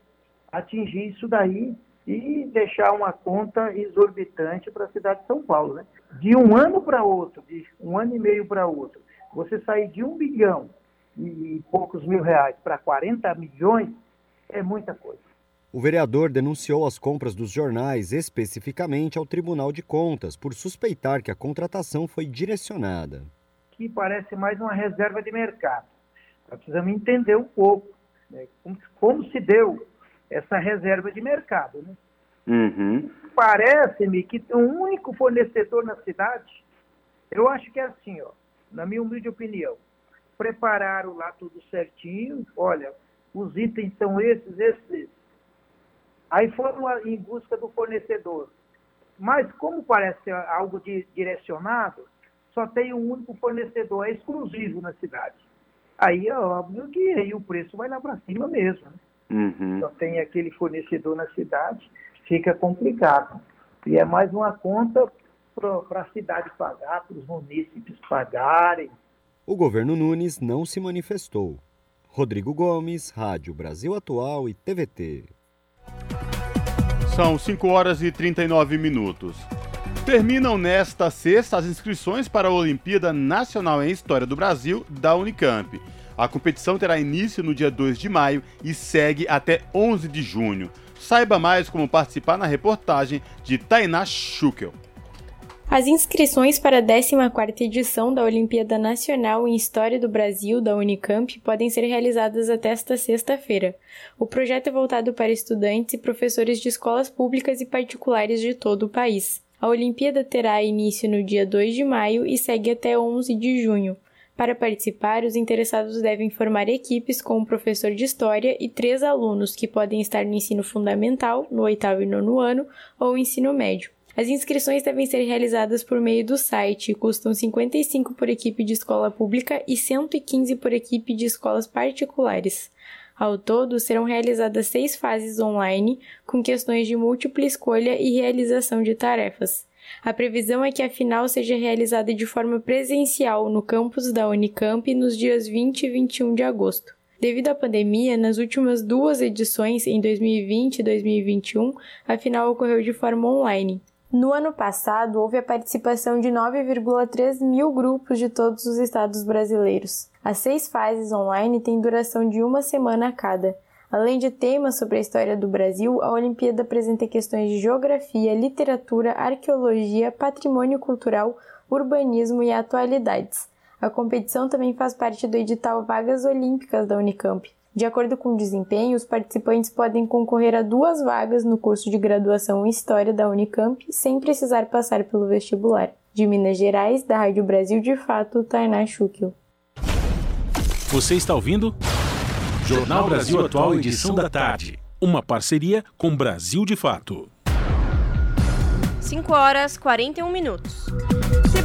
atingir isso daí e deixar uma conta exorbitante para a cidade de São Paulo. Né? De um ano para outro, de um ano e meio para outro, você sair de um bilhão e poucos mil reais para 40 milhões é muita coisa. O vereador denunciou as compras dos jornais especificamente ao Tribunal de Contas por suspeitar que a contratação foi direcionada. Que parece mais uma reserva de mercado. Nós precisamos entender um pouco né, como, como, se deu essa reserva de mercado. Né? Uhum. Parece-me que tem um único fornecedor na cidade. Eu acho que é assim, ó, na minha humilde opinião. Prepararam lá tudo certinho. Olha, os itens são esses, esses, esses Aí foram em busca do fornecedor. Mas como parece algo de, direcionado, só tem um único fornecedor, é exclusivo na cidade. Aí é óbvio que aí o preço vai lá para cima mesmo. Né? Uhum. Só tem aquele fornecedor na cidade, fica complicado. E é mais uma conta para a cidade pagar, para os munícipes pagarem. O governo Nunes não se manifestou. Rodrigo Gomes, Rádio Brasil Atual e TVT. São 5 horas e 39 minutos. Terminam nesta sexta as inscrições para a Olimpíada Nacional em História do Brasil da Unicamp. A competição terá início no dia 2 de maio e segue até 11 de junho. Saiba mais como participar na reportagem de Tainá Schukel. As inscrições para a 14ª edição da Olimpíada Nacional em História do Brasil da Unicamp podem ser realizadas até esta sexta-feira. O projeto é voltado para estudantes e professores de escolas públicas e particulares de todo o país. A Olimpíada terá início no dia 2 de maio e segue até 11 de junho. Para participar, os interessados devem formar equipes com um professor de história e três alunos que podem estar no ensino fundamental, no oitavo e nono ano, ou ensino médio. As inscrições devem ser realizadas por meio do site e custam 55 por equipe de escola pública e 115 por equipe de escolas particulares. Ao todo, serão realizadas seis fases online, com questões de múltipla escolha e realização de tarefas. A previsão é que a final seja realizada de forma presencial no campus da Unicamp nos dias 20 e 21 de agosto. Devido à pandemia, nas últimas duas edições, em 2020 e 2021, a final ocorreu de forma online. No ano passado, houve a participação de 9,3 mil grupos de todos os estados brasileiros. As seis fases online têm duração de uma semana a cada. Além de temas sobre a história do Brasil, a Olimpíada apresenta questões de geografia, literatura, arqueologia, patrimônio cultural, urbanismo e atualidades. A competição também faz parte do edital Vagas Olímpicas da Unicamp. De acordo com o desempenho, os participantes podem concorrer a duas vagas no curso de graduação em História da Unicamp sem precisar passar pelo vestibular. De Minas Gerais, da Rádio Brasil de Fato, Tainá Schukel. Você está ouvindo? Jornal Brasil Atual, edição da tarde. Uma parceria com Brasil de Fato. 5 horas 41 minutos.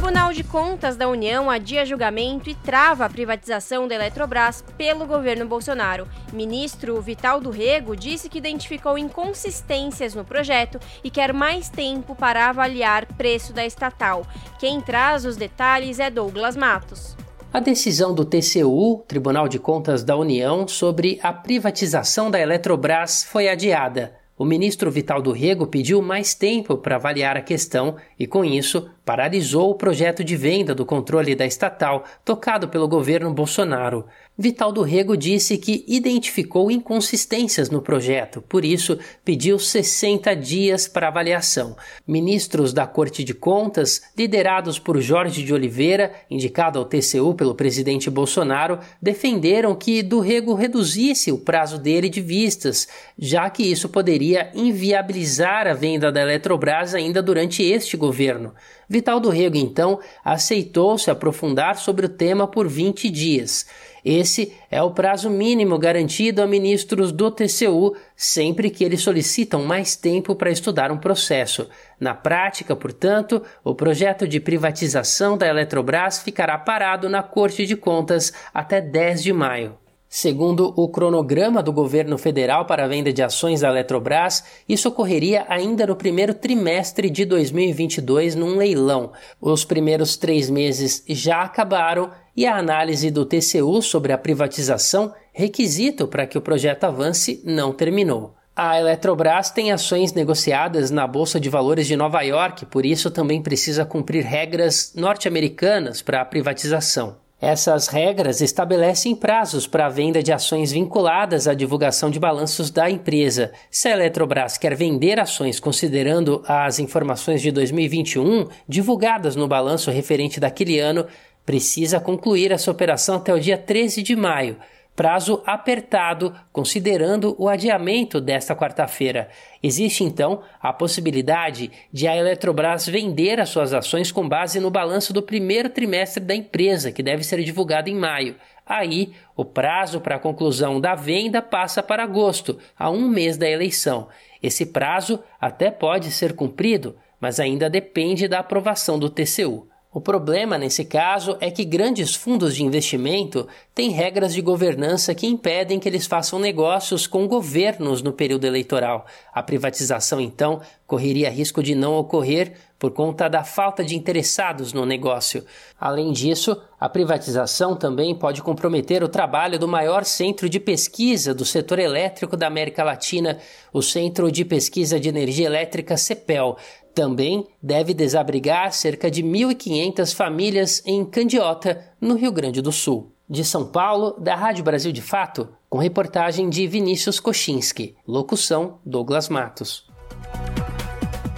Tribunal de Contas da União adia julgamento e trava a privatização da Eletrobras pelo governo Bolsonaro. Ministro Vital do Rego disse que identificou inconsistências no projeto e quer mais tempo para avaliar preço da estatal. Quem traz os detalhes é Douglas Matos. A decisão do TCU, Tribunal de Contas da União, sobre a privatização da Eletrobras foi adiada. O ministro Vital do Rego pediu mais tempo para avaliar a questão e, com isso, paralisou o projeto de venda do controle da estatal tocado pelo governo Bolsonaro. Vital do Rego disse que identificou inconsistências no projeto, por isso pediu 60 dias para avaliação. Ministros da Corte de Contas, liderados por Jorge de Oliveira, indicado ao TCU pelo presidente Bolsonaro, defenderam que do Rego reduzisse o prazo dele de vistas, já que isso poderia inviabilizar a venda da Eletrobras ainda durante este governo. Vital do Rego, então, aceitou se aprofundar sobre o tema por 20 dias. Esse é o prazo mínimo garantido a ministros do TCU sempre que eles solicitam mais tempo para estudar um processo. Na prática, portanto, o projeto de privatização da Eletrobras ficará parado na Corte de Contas até 10 de maio. Segundo o cronograma do governo federal para a venda de ações da Eletrobras, isso ocorreria ainda no primeiro trimestre de 2022 num leilão. Os primeiros três meses já acabaram e a análise do TCU sobre a privatização, requisito para que o projeto avance, não terminou. A Eletrobras tem ações negociadas na Bolsa de Valores de Nova York, por isso também precisa cumprir regras norte-americanas para a privatização. Essas regras estabelecem prazos para a venda de ações vinculadas à divulgação de balanços da empresa. Se a Eletrobras quer vender ações considerando as informações de 2021 divulgadas no balanço referente daquele ano, precisa concluir essa operação até o dia 13 de maio prazo apertado, considerando o adiamento desta quarta-feira. Existe então a possibilidade de a Eletrobras vender as suas ações com base no balanço do primeiro trimestre da empresa, que deve ser divulgado em maio. Aí, o prazo para a conclusão da venda passa para agosto, a um mês da eleição. Esse prazo até pode ser cumprido, mas ainda depende da aprovação do TCU. O problema nesse caso é que grandes fundos de investimento têm regras de governança que impedem que eles façam negócios com governos no período eleitoral. A privatização, então, correria risco de não ocorrer por conta da falta de interessados no negócio. Além disso, a privatização também pode comprometer o trabalho do maior centro de pesquisa do setor elétrico da América Latina, o Centro de Pesquisa de Energia Elétrica CEPEL. Também deve desabrigar cerca de 1.500 famílias em Candiota, no Rio Grande do Sul. De São Paulo, da Rádio Brasil de Fato, com reportagem de Vinícius Kochinski. Locução: Douglas Matos.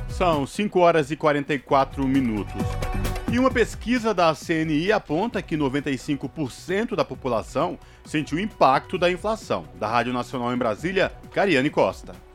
São 5 horas e 44 minutos. E uma pesquisa da CNI aponta que 95% da população sentiu o impacto da inflação. Da Rádio Nacional em Brasília, Cariane Costa.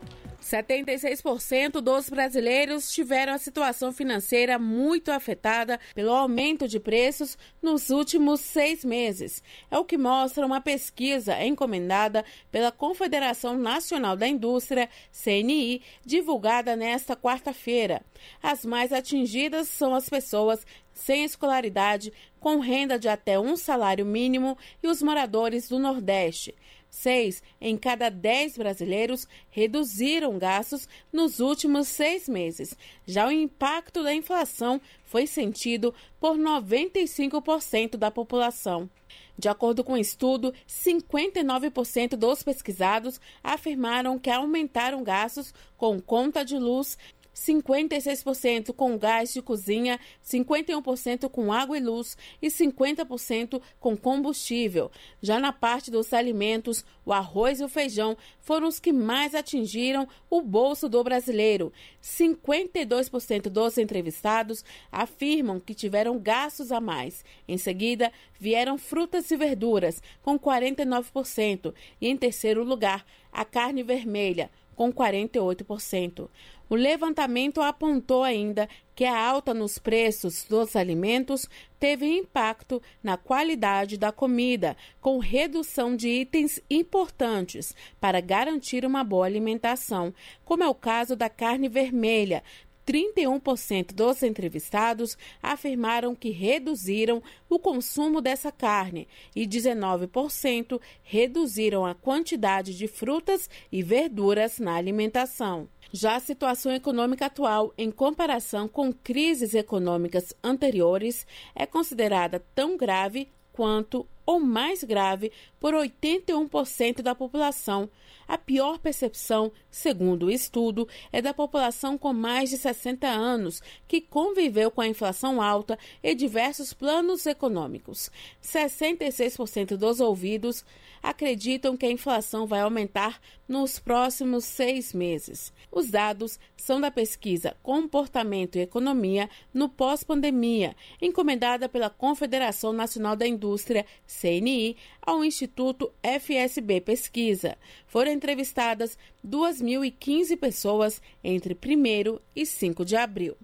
76% dos brasileiros tiveram a situação financeira muito afetada pelo aumento de preços nos últimos seis meses. É o que mostra uma pesquisa encomendada pela Confederação Nacional da Indústria, CNI, divulgada nesta quarta-feira. As mais atingidas são as pessoas sem escolaridade, com renda de até um salário mínimo e os moradores do Nordeste. Seis em cada dez brasileiros reduziram gastos nos últimos seis meses. Já o impacto da inflação foi sentido por 95% da população. De acordo com o um estudo, 59% dos pesquisados afirmaram que aumentaram gastos com conta de luz, 56% com gás de cozinha, 51% com água e luz e 50% com combustível. Já na parte dos alimentos, o arroz e o feijão foram os que mais atingiram o bolso do brasileiro. 52% dos entrevistados afirmam que tiveram gastos a mais. Em seguida, vieram frutas e verduras, com 49%, e em terceiro lugar, a carne vermelha, com 48%. O levantamento apontou ainda que a alta nos preços dos alimentos teve impacto na qualidade da comida, com redução de itens importantes para garantir uma boa alimentação, como é o caso da carne vermelha, 31% dos entrevistados afirmaram que reduziram o consumo dessa carne e 19% reduziram a quantidade de frutas e verduras na alimentação. Já a situação econômica atual, em comparação com crises econômicas anteriores, é considerada tão grave quanto ou mais grave por 81% da população. A pior percepção, segundo o estudo, é da população com mais de 60 anos, que conviveu com a inflação alta e diversos planos econômicos. 66% dos ouvidos acreditam que a inflação vai aumentar nos próximos seis meses. Os dados são da pesquisa Comportamento e Economia no Pós-Pandemia, encomendada pela Confederação Nacional da Indústria, CNI, ao Instituto FSB Pesquisa. Foram entrevistadas 2.015 pessoas entre 1 e 5 de abril.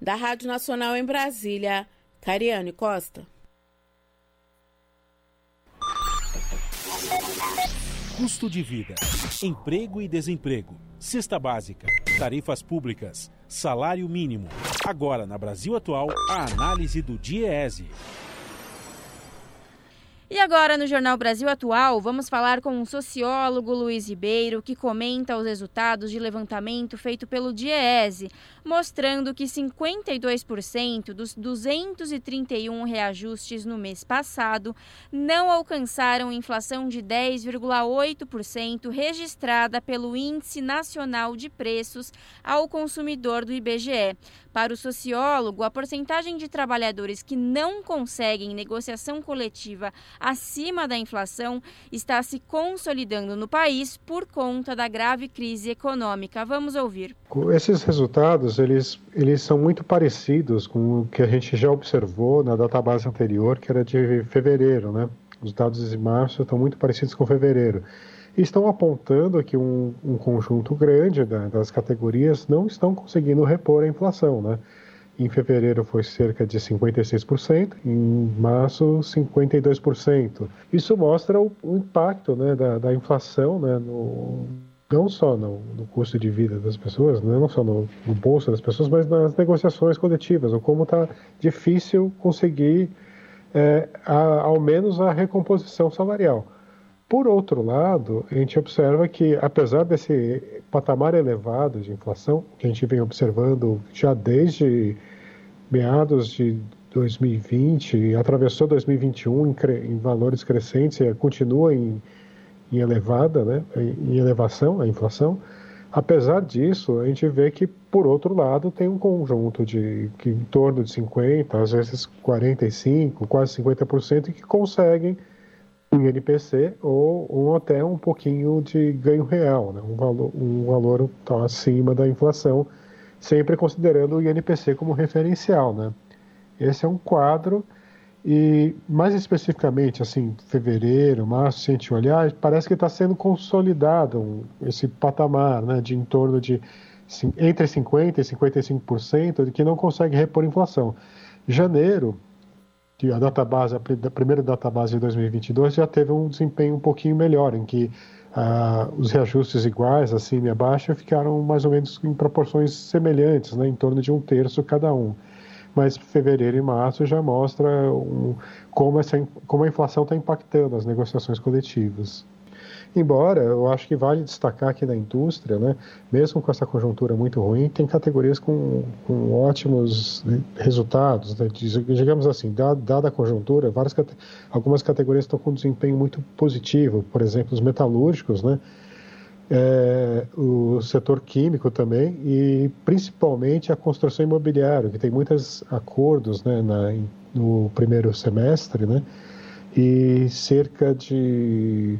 Da Rádio Nacional em Brasília, Cariane Costa. Custo de vida, emprego e desemprego, cesta básica, tarifas públicas, salário mínimo. Agora, na Brasil Atual, a análise do DIEESE. E agora, no Jornal Brasil Atual, vamos falar com o sociólogo Luiz Ribeiro, que comenta os resultados de levantamento feito pelo DIEESE, mostrando que 52% dos 231 reajustes no mês passado não alcançaram inflação de 10,8% registrada pelo Índice Nacional de Preços ao Consumidor do IBGE. Para o sociólogo, a porcentagem de trabalhadores que não conseguem negociação coletiva acima da inflação está se consolidando no país por conta da grave crise econômica. Vamos ouvir. Esses resultados eles, eles são muito parecidos com o que a gente já observou na database anterior, que era de fevereiro, né? Os dados de março estão muito parecidos com fevereiro estão apontando que um, um conjunto grande da, das categorias não estão conseguindo repor a inflação, né? Em fevereiro foi cerca de 56%, em março 52%. Isso mostra o, o impacto né, da, da, inflação né, no, não só no, no, custo de vida das pessoas, né, não só no, no bolso das pessoas, mas nas negociações coletivas, ou como está difícil conseguir é, a, ao menos a recomposição salarial. Por outro lado, a gente observa que, apesar desse patamar elevado de inflação, que a gente vem observando já desde meados de 2020, atravessou 2021 em, em valores crescentes e continua em, em elevada, né, em elevação a inflação, Apesar disso, a gente vê que, por outro lado, tem um conjunto de que em torno de 50%, às vezes 45%, quase 50%, que conseguem um INPC ou, ou até um pouquinho de ganho real, né? um valor, um valor tá, acima da inflação, sempre considerando o INPC como referencial. Né? Esse é um quadro e mais especificamente, assim, fevereiro, março, se a gente olhar, parece que está sendo consolidado esse patamar né, de em torno de entre 50% e 55% de que não consegue repor inflação. Janeiro, a database, a primeira database de 2022 já teve um desempenho um pouquinho melhor, em que ah, os reajustes iguais, acima e abaixo, ficaram mais ou menos em proporções semelhantes, né, em torno de um terço cada um mas fevereiro e março já mostra um, como, essa, como a inflação está impactando as negociações coletivas. Embora eu acho que vale destacar que na indústria, né, mesmo com essa conjuntura muito ruim, tem categorias com, com ótimos resultados. Né, digamos assim, dada a conjuntura, várias, algumas categorias estão com desempenho muito positivo. Por exemplo, os metalúrgicos, né, é, o setor químico também e principalmente a construção imobiliária, que tem muitos acordos né, na, no primeiro semestre, né, e cerca de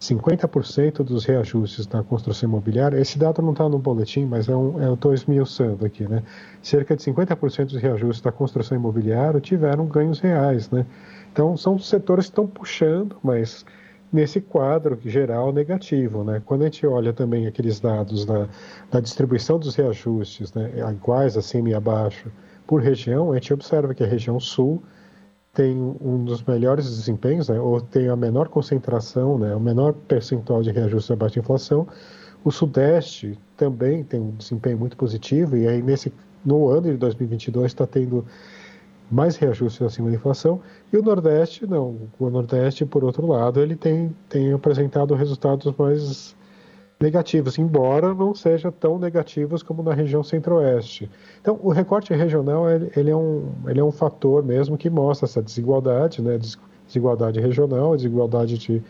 50% dos reajustes na construção imobiliária, esse dado não está no boletim, mas é um, eu estou esmiuçando aqui, né? Cerca de 50% dos reajustes da construção imobiliária tiveram ganhos reais, né? Então, são setores que estão puxando, mas nesse quadro geral negativo. Né? Quando a gente olha também aqueles dados da, da distribuição dos reajustes, né, iguais acima e abaixo, por região, a gente observa que a região sul tem um dos melhores desempenhos, né, ou tem a menor concentração, né, o menor percentual de reajustes abaixo da inflação. O Sudeste também tem um desempenho muito positivo, e aí nesse, no ano de 2022 está tendo mais reajustes acima da inflação, e o Nordeste não. O Nordeste, por outro lado, ele tem, tem apresentado resultados mais negativos, embora não seja tão negativos como na região centro-oeste. Então, o recorte regional ele, ele, é um, ele é um fator mesmo que mostra essa desigualdade, né? desigualdade regional, desigualdade de,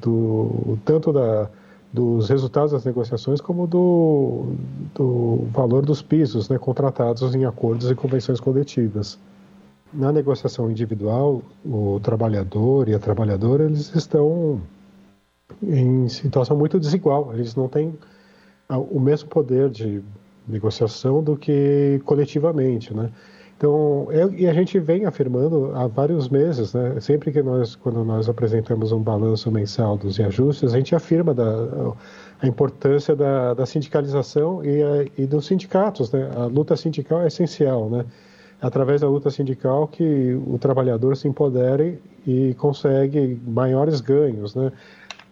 do, tanto da, dos resultados das negociações como do, do valor dos pisos né? contratados em acordos e convenções coletivas na negociação individual, o trabalhador e a trabalhadora eles estão em situação muito desigual. Eles não têm o mesmo poder de negociação do que coletivamente, né? Então, eu, e a gente vem afirmando há vários meses, né? Sempre que nós, quando nós apresentamos um balanço mensal dos reajustes, a gente afirma da, a importância da, da sindicalização e, a, e dos sindicatos, né? A luta sindical é essencial, né? Através da luta sindical que o trabalhador se empodere e consegue maiores ganhos, né?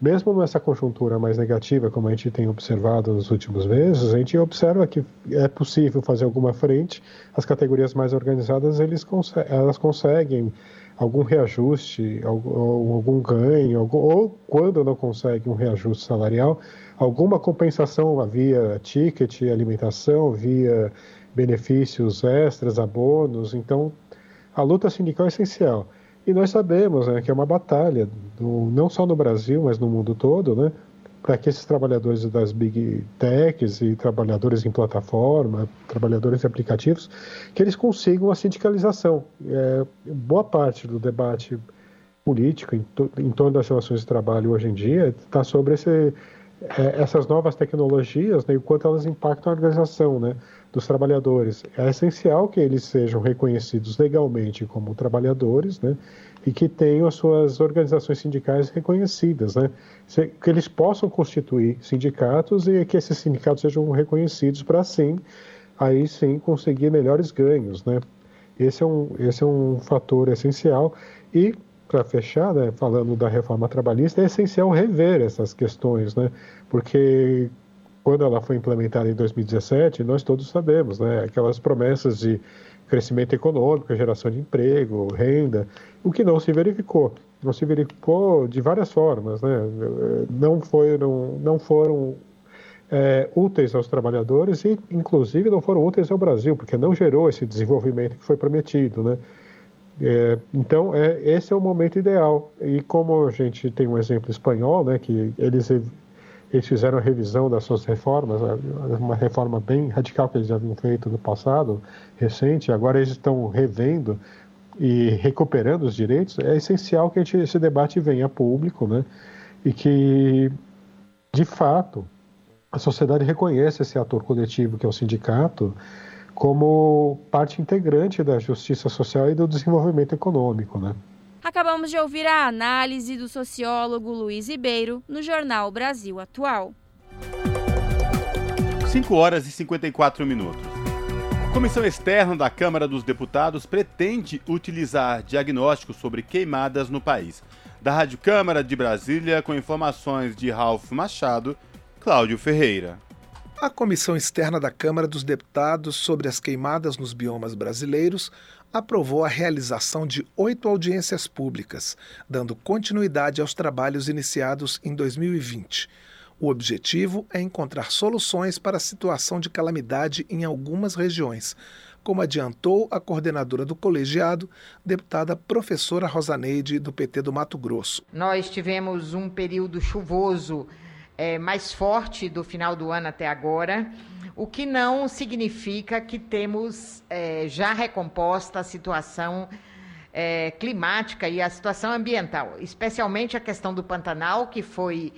Mesmo nessa conjuntura mais negativa, como a gente tem observado nos últimos meses, a gente observa que é possível fazer alguma frente. As categorias mais organizadas, eles elas conseguem algum reajuste, algum, algum ganho, algum, ou quando não conseguem um reajuste salarial, alguma compensação via ticket, alimentação, via benefícios extras, abonos. Então, a luta sindical é essencial. E nós sabemos né, que é uma batalha, no, não só no Brasil, mas no mundo todo, né, para que esses trabalhadores das big techs e trabalhadores em plataforma, trabalhadores em aplicativos, que eles consigam a sindicalização. É, boa parte do debate político em, to, em torno das relações de trabalho hoje em dia está sobre esse, é, essas novas tecnologias né, e o quanto elas impactam a organização, né? Dos trabalhadores. É essencial que eles sejam reconhecidos legalmente como trabalhadores, né? E que tenham as suas organizações sindicais reconhecidas, né? Que eles possam constituir sindicatos e que esses sindicatos sejam reconhecidos para assim, aí sim, conseguir melhores ganhos, né? Esse é um, esse é um fator essencial e para fechar, né, falando da reforma trabalhista, é essencial rever essas questões, né? Porque quando ela foi implementada em 2017, nós todos sabemos, né, aquelas promessas de crescimento econômico, geração de emprego, renda, o que não se verificou. Não se verificou de várias formas, né? Não foram, não foram é, úteis aos trabalhadores e, inclusive, não foram úteis ao Brasil, porque não gerou esse desenvolvimento que foi prometido, né? É, então, é, esse é o momento ideal. E como a gente tem um exemplo espanhol, né, que eles eles fizeram a revisão das suas reformas, uma reforma bem radical que eles já haviam feito no passado, recente, agora eles estão revendo e recuperando os direitos, é essencial que gente, esse debate venha a público, né? E que, de fato, a sociedade reconheça esse ator coletivo que é o sindicato como parte integrante da justiça social e do desenvolvimento econômico, né? Acabamos de ouvir a análise do sociólogo Luiz Ribeiro no jornal Brasil Atual. 5 horas e 54 minutos. A Comissão Externa da Câmara dos Deputados pretende utilizar diagnósticos sobre queimadas no país. Da Rádio Câmara de Brasília, com informações de Ralph Machado, Cláudio Ferreira. A Comissão Externa da Câmara dos Deputados sobre as queimadas nos biomas brasileiros aprovou a realização de oito audiências públicas, dando continuidade aos trabalhos iniciados em 2020. O objetivo é encontrar soluções para a situação de calamidade em algumas regiões, como adiantou a coordenadora do colegiado, deputada professora Rosaneide, do PT do Mato Grosso. Nós tivemos um período chuvoso é, mais forte do final do ano até agora o que não significa que temos é, já recomposta a situação é, climática e a situação ambiental, especialmente a questão do Pantanal, que foi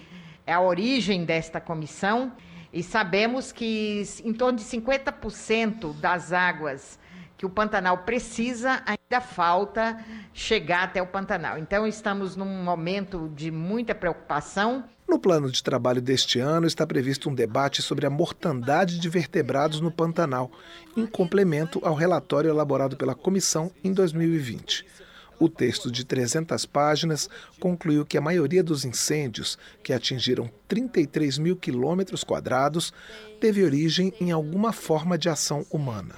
a origem desta comissão, e sabemos que em torno de 50% das águas que o Pantanal precisa, ainda falta chegar até o Pantanal. Então, estamos num momento de muita preocupação. No plano de trabalho deste ano está previsto um debate sobre a mortandade de vertebrados no Pantanal, em complemento ao relatório elaborado pela comissão em 2020. O texto de 300 páginas concluiu que a maioria dos incêndios, que atingiram 33 mil quilômetros quadrados, teve origem em alguma forma de ação humana.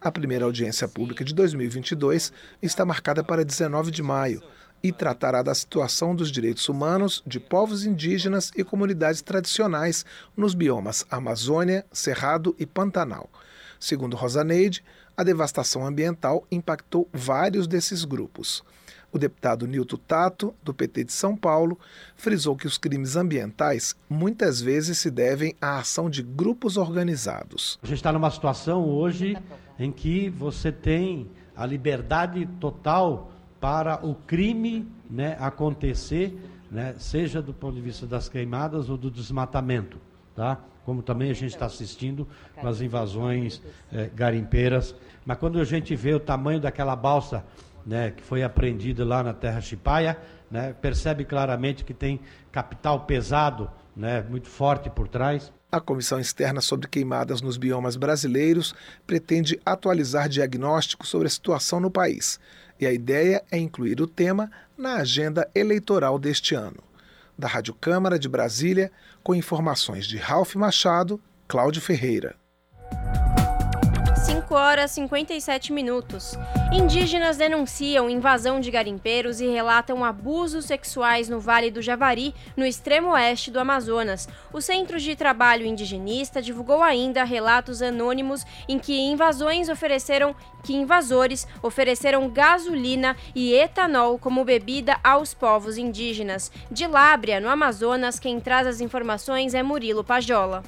A primeira audiência pública de 2022 está marcada para 19 de maio e tratará da situação dos direitos humanos de povos indígenas e comunidades tradicionais nos biomas Amazônia, Cerrado e Pantanal. Segundo Rosaneide, a devastação ambiental impactou vários desses grupos. O deputado Nilton Tato, do PT de São Paulo, frisou que os crimes ambientais muitas vezes se devem à ação de grupos organizados. A gente está numa situação hoje em que você tem a liberdade total para o crime né, acontecer, né, seja do ponto de vista das queimadas ou do desmatamento, tá? como também a gente está assistindo com as invasões eh, garimpeiras. Mas quando a gente vê o tamanho daquela balsa né, que foi apreendida lá na terra Chipaia, né, percebe claramente que tem capital pesado, né, muito forte por trás. A Comissão Externa sobre Queimadas nos Biomas Brasileiros pretende atualizar diagnósticos sobre a situação no país e a ideia é incluir o tema na agenda eleitoral deste ano. Da Rádio Câmara de Brasília, com informações de Ralph Machado, Cláudio Ferreira. 5 horas 57 minutos. Indígenas denunciam invasão de garimpeiros e relatam abusos sexuais no Vale do Javari, no extremo oeste do Amazonas. O Centro de Trabalho Indigenista divulgou ainda relatos anônimos em que invasões ofereceram que invasores ofereceram gasolina e etanol como bebida aos povos indígenas. De Lábria, no Amazonas, quem traz as informações é Murilo Pajola.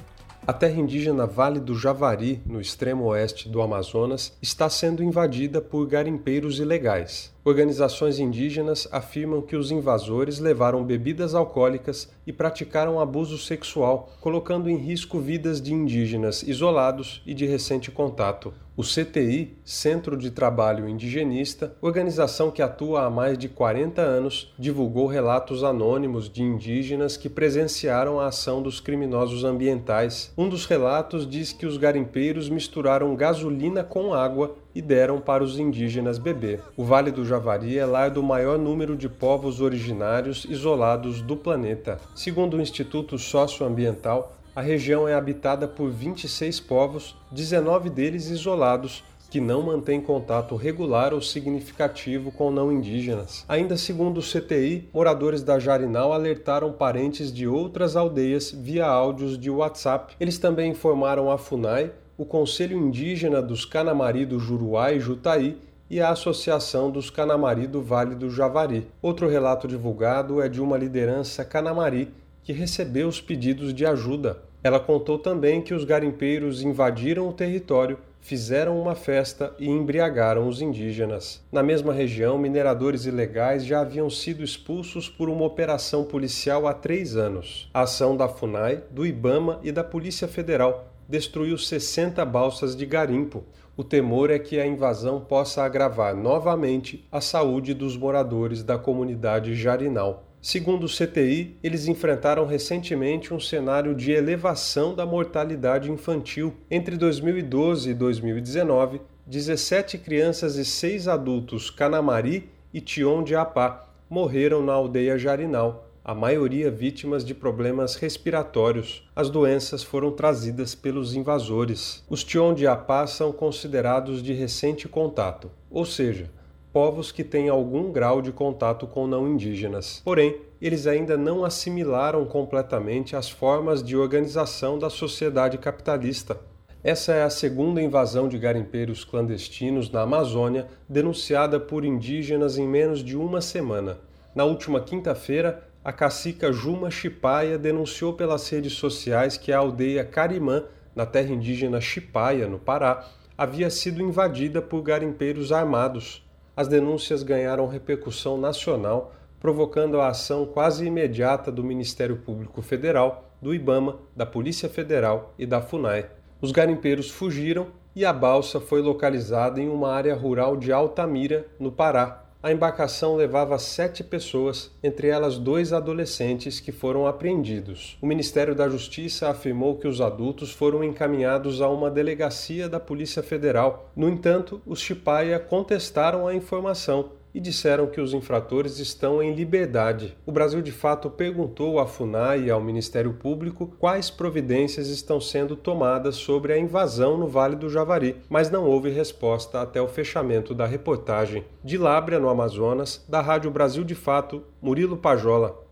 A terra indígena Vale do Javari, no extremo oeste do Amazonas, está sendo invadida por garimpeiros ilegais. Organizações indígenas afirmam que os invasores levaram bebidas alcoólicas e praticaram abuso sexual, colocando em risco vidas de indígenas isolados e de recente contato. O CTI, Centro de Trabalho Indigenista, organização que atua há mais de 40 anos, divulgou relatos anônimos de indígenas que presenciaram a ação dos criminosos ambientais. Um dos relatos diz que os garimpeiros misturaram gasolina com água e deram para os indígenas beber. O Vale do Javari é lar do maior número de povos originários isolados do planeta. Segundo o Instituto Socioambiental, a região é habitada por 26 povos, 19 deles isolados, que não mantêm contato regular ou significativo com não indígenas. Ainda segundo o CTI, moradores da Jarinal alertaram parentes de outras aldeias via áudios de WhatsApp. Eles também informaram a FUNAI, o Conselho Indígena dos Canamari do Juruá e Jutaí e a Associação dos Canamari do Vale do Javari. Outro relato divulgado é de uma liderança Canamari que recebeu os pedidos de ajuda. Ela contou também que os garimpeiros invadiram o território, fizeram uma festa e embriagaram os indígenas. Na mesma região, mineradores ilegais já haviam sido expulsos por uma operação policial há três anos. A ação da FUNAI, do IBAMA e da Polícia Federal destruiu 60 balsas de garimpo. O temor é que a invasão possa agravar novamente a saúde dos moradores da comunidade Jarinal. Segundo o CTI, eles enfrentaram recentemente um cenário de elevação da mortalidade infantil. Entre 2012 e 2019, 17 crianças e 6 adultos Canamari e Tion de Apá morreram na aldeia Jarinal, a maioria vítimas de problemas respiratórios. As doenças foram trazidas pelos invasores. Os Tion de Apá são considerados de recente contato, ou seja, povos que têm algum grau de contato com não indígenas. Porém, eles ainda não assimilaram completamente as formas de organização da sociedade capitalista. Essa é a segunda invasão de garimpeiros clandestinos na Amazônia denunciada por indígenas em menos de uma semana. Na última quinta-feira, a cacica Juma Chipaia denunciou pelas redes sociais que a aldeia Carimã, na terra indígena Chipaia, no Pará, havia sido invadida por garimpeiros armados as denúncias ganharam repercussão nacional, provocando a ação quase imediata do Ministério Público Federal, do IBAMA, da Polícia Federal e da FUNAI. Os garimpeiros fugiram e a balsa foi localizada em uma área rural de Altamira, no Pará, a embarcação levava sete pessoas, entre elas dois adolescentes que foram apreendidos. O Ministério da Justiça afirmou que os adultos foram encaminhados a uma delegacia da Polícia Federal. No entanto, os Chipaia contestaram a informação e disseram que os infratores estão em liberdade. O Brasil de fato perguntou à FUNAI e ao Ministério Público quais providências estão sendo tomadas sobre a invasão no Vale do Javari, mas não houve resposta até o fechamento da reportagem. De Lábrea, no Amazonas, da Rádio Brasil de Fato, Murilo Pajola.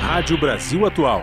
Rádio Brasil Atual.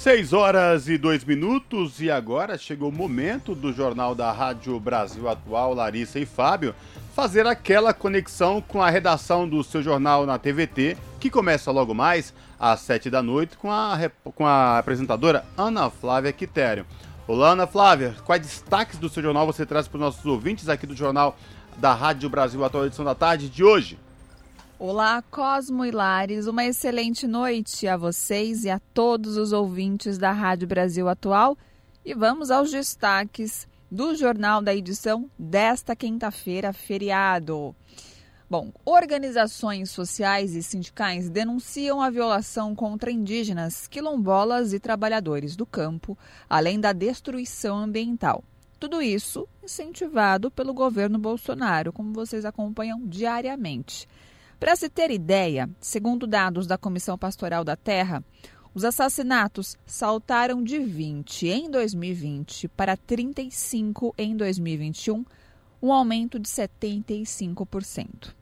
6 horas e 2 minutos e agora chegou o momento do Jornal da Rádio Brasil Atual, Larissa e Fábio, fazer aquela conexão com a redação do seu jornal na TVT, que começa logo mais às 7 da noite com a, com a apresentadora Ana Flávia Quitério. Olá, Ana Flávia, quais destaques do seu jornal você traz para os nossos ouvintes aqui do Jornal da Rádio Brasil Atual, edição da tarde de hoje? Olá, Cosmo e Lares. Uma excelente noite a vocês e a todos os ouvintes da Rádio Brasil Atual. E vamos aos destaques do jornal da edição desta quinta-feira, feriado. Bom, organizações sociais e sindicais denunciam a violação contra indígenas, quilombolas e trabalhadores do campo, além da destruição ambiental. Tudo isso incentivado pelo governo Bolsonaro, como vocês acompanham diariamente. Para se ter ideia, segundo dados da Comissão Pastoral da Terra, os assassinatos saltaram de 20 em 2020 para 35 em 2021, um aumento de 75%.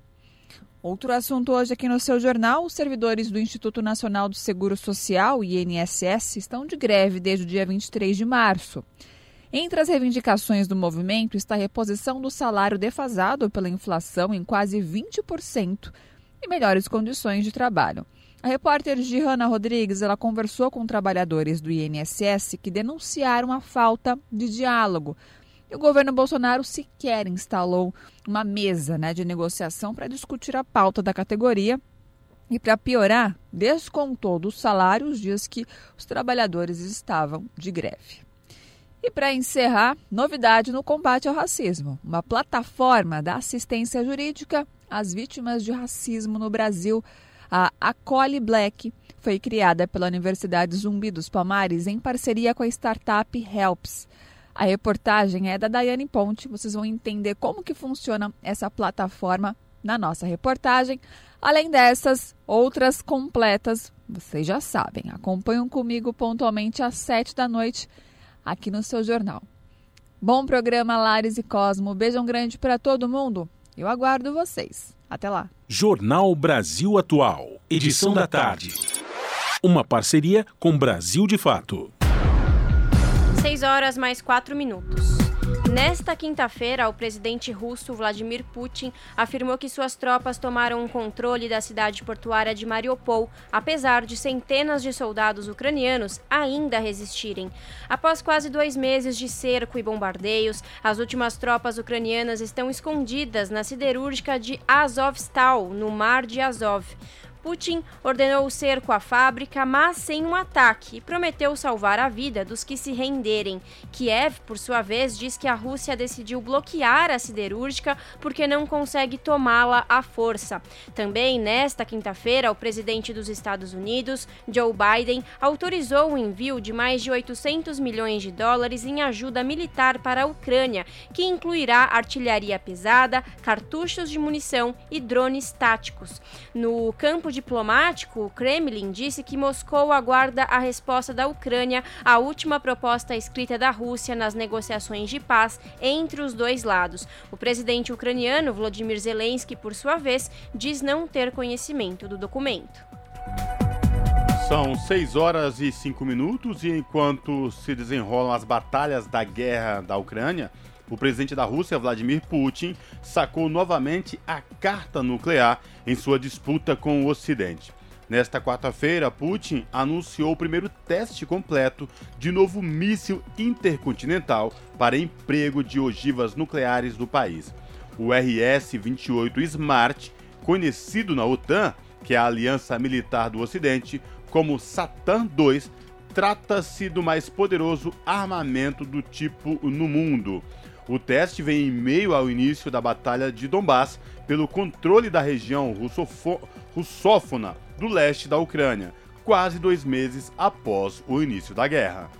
Outro assunto hoje aqui no seu jornal: os servidores do Instituto Nacional do Seguro Social, INSS, estão de greve desde o dia 23 de março. Entre as reivindicações do movimento está a reposição do salário defasado pela inflação em quase 20% e melhores condições de trabalho. A repórter Gihanna Rodrigues ela conversou com trabalhadores do INSS que denunciaram a falta de diálogo. E o governo Bolsonaro sequer instalou uma mesa né, de negociação para discutir a pauta da categoria e, para piorar, descontou do salário os dias que os trabalhadores estavam de greve. E para encerrar, novidade no combate ao racismo: uma plataforma da assistência jurídica às vítimas de racismo no Brasil. A Acole Black foi criada pela Universidade Zumbi dos Palmares em parceria com a startup Helps. A reportagem é da Daiane Ponte. Vocês vão entender como que funciona essa plataforma na nossa reportagem. Além dessas, outras completas, vocês já sabem, acompanham comigo pontualmente às sete da noite aqui no seu jornal. Bom programa, Lares e Cosmo. Beijão grande para todo mundo. Eu aguardo vocês. Até lá. Jornal Brasil Atual, edição da tarde. Uma parceria com Brasil de Fato. 6 horas mais 4 minutos. Nesta quinta-feira, o presidente russo Vladimir Putin afirmou que suas tropas tomaram o controle da cidade portuária de Mariupol, apesar de centenas de soldados ucranianos ainda resistirem. Após quase dois meses de cerco e bombardeios, as últimas tropas ucranianas estão escondidas na siderúrgica de Azovstal, no mar de Azov. Putin ordenou o cerco à fábrica, mas sem um ataque, e prometeu salvar a vida dos que se renderem. Kiev, por sua vez, diz que a Rússia decidiu bloquear a siderúrgica porque não consegue tomá-la à força. Também nesta quinta-feira, o presidente dos Estados Unidos, Joe Biden, autorizou o envio de mais de 800 milhões de dólares em ajuda militar para a Ucrânia, que incluirá artilharia pesada, cartuchos de munição e drones táticos. No campo campo diplomático, o Kremlin disse que Moscou aguarda a resposta da Ucrânia à última proposta escrita da Rússia nas negociações de paz entre os dois lados. O presidente ucraniano, Volodymyr Zelensky, por sua vez, diz não ter conhecimento do documento. São 6 horas e 5 minutos e enquanto se desenrolam as batalhas da guerra da Ucrânia, o presidente da Rússia, Vladimir Putin, sacou novamente a carta nuclear em sua disputa com o Ocidente. Nesta quarta-feira, Putin anunciou o primeiro teste completo de novo míssil intercontinental para emprego de ogivas nucleares do país. O RS-28 Smart, conhecido na OTAN, que é a aliança militar do Ocidente, como Satan II, trata-se do mais poderoso armamento do tipo no mundo. O teste vem em meio ao início da Batalha de Donbass pelo controle da região russófona do leste da Ucrânia, quase dois meses após o início da guerra.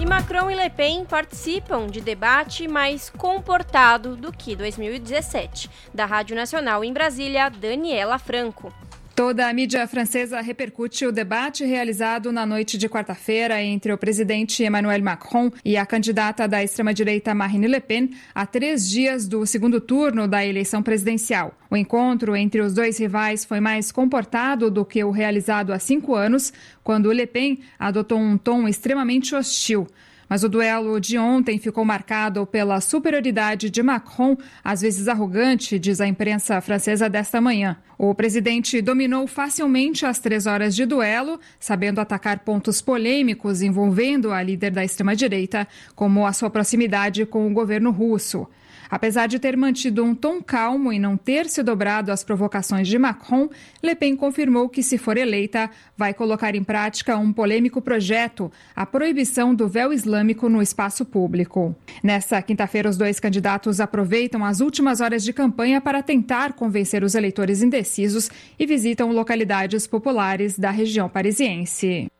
E Macron e Le Pen participam de debate mais comportado do que 2017. Da Rádio Nacional em Brasília, Daniela Franco. Toda a mídia francesa repercute o debate realizado na noite de quarta-feira entre o presidente Emmanuel Macron e a candidata da extrema-direita Marine Le Pen, a três dias do segundo turno da eleição presidencial. O encontro entre os dois rivais foi mais comportado do que o realizado há cinco anos, quando Le Pen adotou um tom extremamente hostil. Mas o duelo de ontem ficou marcado pela superioridade de Macron, às vezes arrogante, diz a imprensa francesa desta manhã. O presidente dominou facilmente as três horas de duelo, sabendo atacar pontos polêmicos envolvendo a líder da extrema-direita, como a sua proximidade com o governo russo. Apesar de ter mantido um tom calmo e não ter se dobrado às provocações de Macron, Le Pen confirmou que, se for eleita, vai colocar em prática um polêmico projeto, a proibição do véu islâmico no espaço público. Nessa quinta-feira, os dois candidatos aproveitam as últimas horas de campanha para tentar convencer os eleitores indecisos e visitam localidades populares da região parisiense.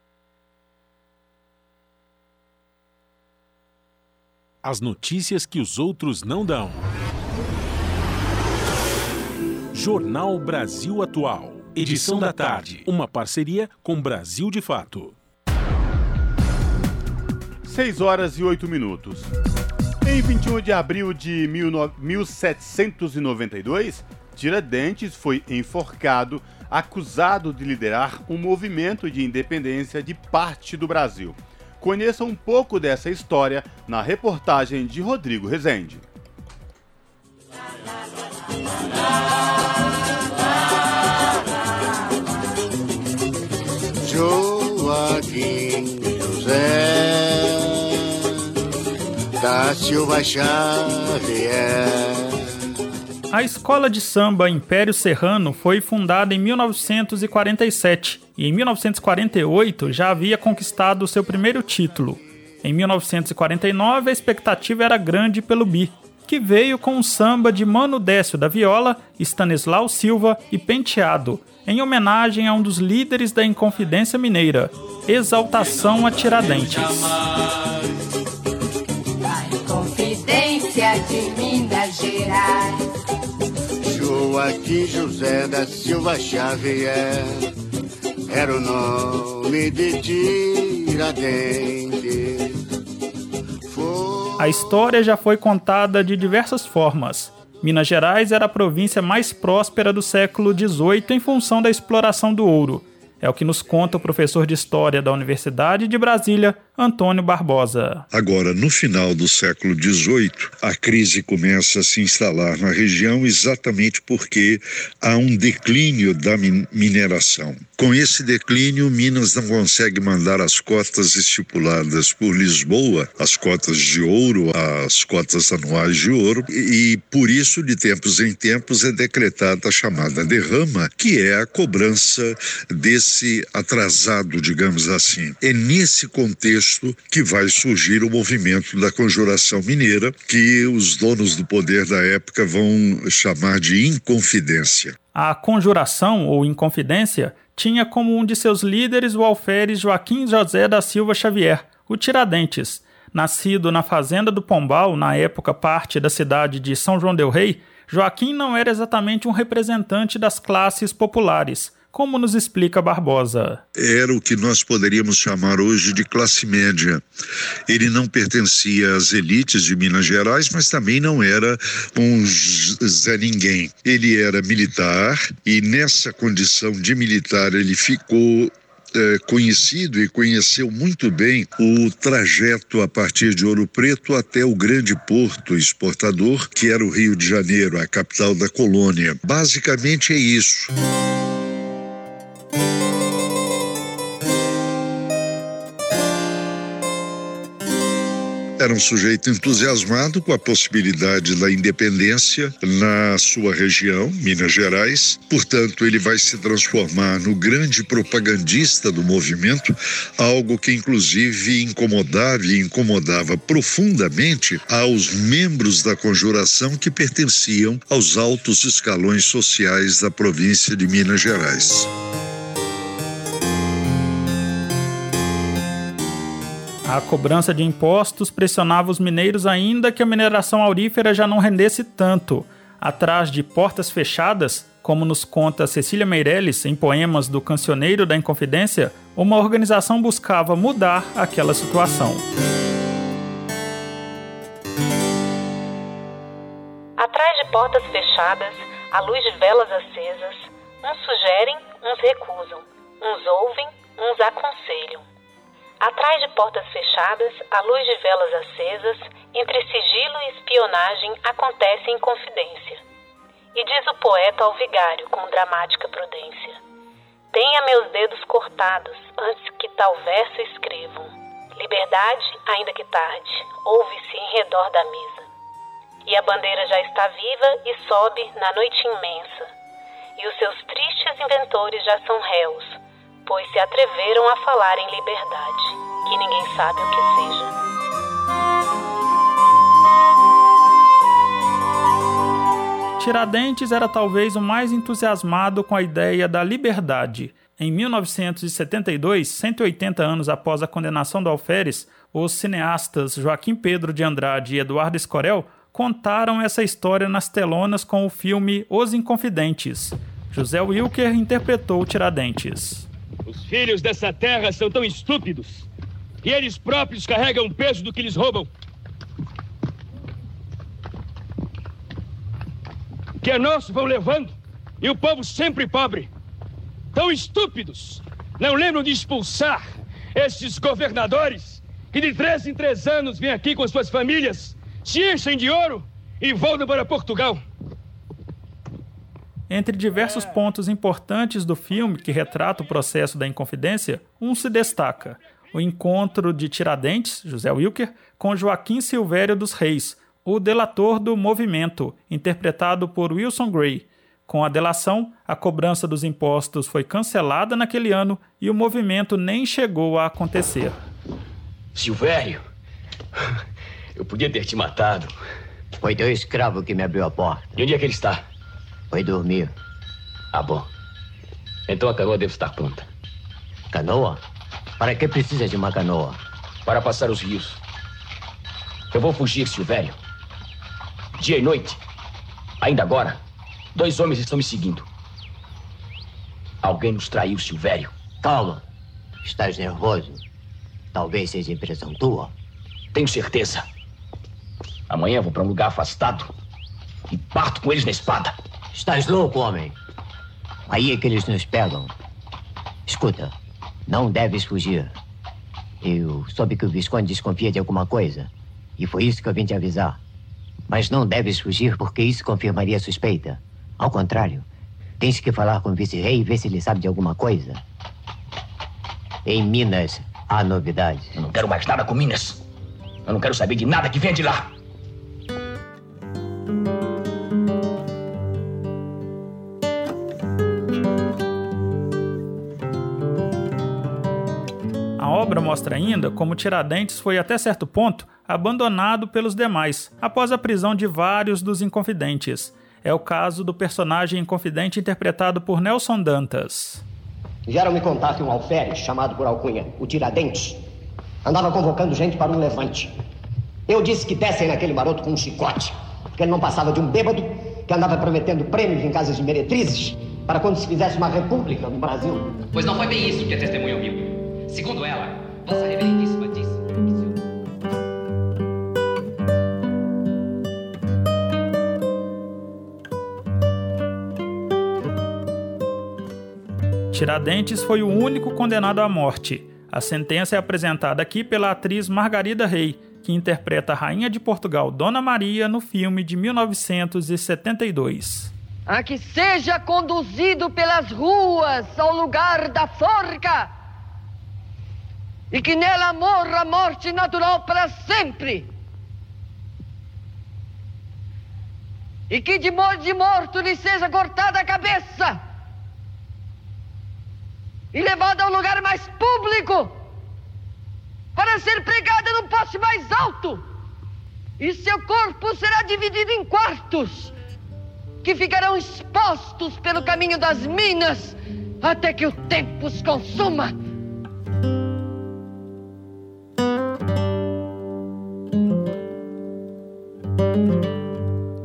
As notícias que os outros não dão. Jornal Brasil Atual. Edição da tarde. Uma parceria com Brasil de Fato. 6 horas e 8 minutos. Em 21 de abril de 1792, Tiradentes foi enforcado, acusado de liderar um movimento de independência de parte do Brasil. Conheça um pouco dessa história na reportagem de Rodrigo Rezende. Joaquim José da Silva Xavier a escola de samba Império Serrano foi fundada em 1947 e em 1948 já havia conquistado seu primeiro título. Em 1949 a expectativa era grande pelo Bi, que veio com um samba de Mano Décio da Viola, Stanislau Silva e Penteado, em homenagem a um dos líderes da Inconfidência Mineira, Exaltação a Tiradentes. Inconfidência de Minas Gerais Joaquim José da Silva Xavier era o nome de Tiradentes. A história já foi contada de diversas formas. Minas Gerais era a província mais próspera do século XVIII em função da exploração do ouro. É o que nos conta o professor de História da Universidade de Brasília, Antônio Barbosa. Agora, no final do século XVIII, a crise começa a se instalar na região exatamente porque há um declínio da mineração. Com esse declínio, Minas não consegue mandar as cotas estipuladas por Lisboa, as cotas de ouro, as cotas anuais de ouro, e, por isso, de tempos em tempos, é decretada a chamada derrama, que é a cobrança desse atrasado, digamos assim. É nesse contexto que vai surgir o movimento da conjuração mineira, que os donos do poder da época vão chamar de inconfidência. A conjuração ou inconfidência tinha como um de seus líderes o alferes Joaquim José da Silva Xavier, o Tiradentes. Nascido na fazenda do Pombal, na época parte da cidade de São João del Rei, Joaquim não era exatamente um representante das classes populares como nos explica Barbosa. Era o que nós poderíamos chamar hoje de classe média. Ele não pertencia às elites de Minas Gerais, mas também não era um Zé Ninguém. Ele era militar e nessa condição de militar ele ficou é, conhecido e conheceu muito bem o trajeto a partir de Ouro Preto até o grande porto exportador, que era o Rio de Janeiro, a capital da colônia. Basicamente é isso. Era um sujeito entusiasmado com a possibilidade da independência na sua região, Minas Gerais. Portanto, ele vai se transformar no grande propagandista do movimento, algo que inclusive incomodava e incomodava profundamente aos membros da conjuração que pertenciam aos altos escalões sociais da província de Minas Gerais. A cobrança de impostos pressionava os mineiros ainda que a mineração aurífera já não rendesse tanto. Atrás de portas fechadas, como nos conta Cecília Meirelles em poemas do Cancioneiro da Inconfidência, uma organização buscava mudar aquela situação. Atrás de portas fechadas, à luz de velas acesas, uns sugerem, uns recusam, uns ouvem, uns aconselham. Atrás de portas fechadas, à luz de velas acesas, entre sigilo e espionagem acontece em confidência. E diz o poeta ao vigário com dramática prudência: Tenha meus dedos cortados antes que tal verso escrevam. Liberdade, ainda que tarde, ouve-se em redor da mesa. E a bandeira já está viva e sobe na noite imensa. E os seus tristes inventores já são réus pois se atreveram a falar em liberdade, que ninguém sabe o que seja. Tiradentes era talvez o mais entusiasmado com a ideia da liberdade. Em 1972, 180 anos após a condenação do Alferes, os cineastas Joaquim Pedro de Andrade e Eduardo Escorel contaram essa história nas telonas com o filme Os Inconfidentes. José Wilker interpretou Tiradentes. Os filhos dessa terra são tão estúpidos que eles próprios carregam o peso do que lhes roubam. Que é nosso vão levando e o povo sempre pobre. Tão estúpidos, não lembram de expulsar esses governadores que de três em três anos vêm aqui com suas famílias, se enchem de ouro e voltam para Portugal. Entre diversos pontos importantes do filme que retrata o processo da Inconfidência, um se destaca: o encontro de Tiradentes, José Wilker, com Joaquim Silvério dos Reis, o delator do movimento, interpretado por Wilson Gray. Com a delação, a cobrança dos impostos foi cancelada naquele ano e o movimento nem chegou a acontecer. Silvério, eu podia ter te matado. Foi teu escravo que me abriu a porta. E onde é que ele está? Foi dormir. Ah, bom. Então a canoa deve estar pronta. Canoa? Para que precisa de uma canoa? Para passar os rios. Eu vou fugir, Silvério. Dia e noite. Ainda agora. Dois homens estão me seguindo. Alguém nos traiu, Silvério. Calma. Estás nervoso? Talvez seja impressão tua. Tenho certeza. Amanhã vou para um lugar afastado e parto com eles na espada. Estás louco, homem? Aí é que eles nos pegam. Escuta, não deves fugir. Eu soube que o Visconde desconfia de alguma coisa. E foi isso que eu vim te avisar. Mas não deves fugir porque isso confirmaria a suspeita. Ao contrário, tens que falar com o vice-rei e ver se ele sabe de alguma coisa. Em Minas há novidades. Eu não quero mais nada com Minas. Eu não quero saber de nada que venha de lá. Mostra ainda como Tiradentes foi até certo ponto abandonado pelos demais, após a prisão de vários dos Inconfidentes. É o caso do personagem Inconfidente interpretado por Nelson Dantas. Vieram me contar que um alferes, chamado por alcunha, o Tiradentes, andava convocando gente para um levante. Eu disse que dessem naquele maroto com um chicote, porque ele não passava de um bêbado que andava prometendo prêmios em casas de meretrizes para quando se fizesse uma república no Brasil. Pois não foi bem isso que a testemunha ouviu. Segundo ela, Vossa Reverendíssima seu... Tiradentes foi o único condenado à morte. A sentença é apresentada aqui pela atriz Margarida Rey, que interpreta a Rainha de Portugal Dona Maria no filme de 1972. A que seja conduzido pelas ruas ao lugar da forca e que nela morra a morte natural para sempre. E que de modo de morto lhe seja cortada a cabeça e levada ao lugar mais público para ser pregada no poste mais alto. E seu corpo será dividido em quartos que ficarão expostos pelo caminho das minas até que o tempo os consuma.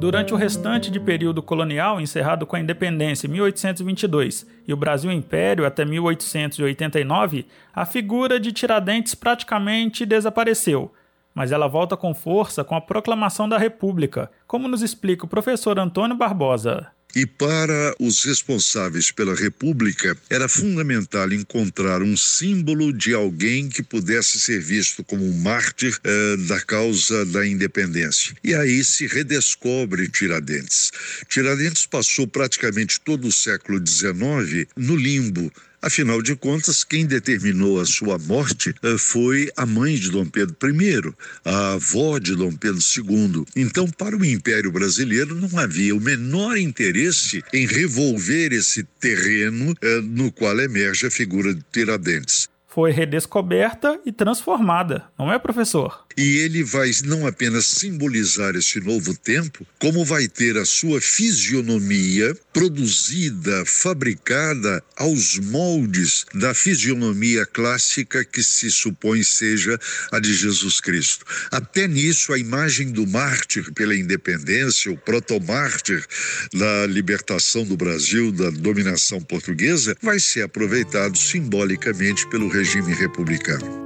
Durante o restante de período colonial, encerrado com a independência em 1822 e o Brasil Império até 1889, a figura de Tiradentes praticamente desapareceu, mas ela volta com força com a proclamação da República, como nos explica o professor Antônio Barbosa. E para os responsáveis pela República, era fundamental encontrar um símbolo de alguém que pudesse ser visto como um mártir eh, da causa da independência. E aí se redescobre Tiradentes. Tiradentes passou praticamente todo o século XIX no limbo Afinal de contas, quem determinou a sua morte eh, foi a mãe de Dom Pedro I, a avó de Dom Pedro II. Então, para o Império Brasileiro, não havia o menor interesse em revolver esse terreno eh, no qual emerge a figura de Tiradentes foi redescoberta e transformada, não é, professor? E ele vai não apenas simbolizar esse novo tempo, como vai ter a sua fisionomia produzida, fabricada aos moldes da fisionomia clássica que se supõe seja a de Jesus Cristo. Até nisso, a imagem do mártir pela independência, o protomártir da libertação do Brasil da dominação portuguesa, vai ser aproveitado simbolicamente pelo regime republicano.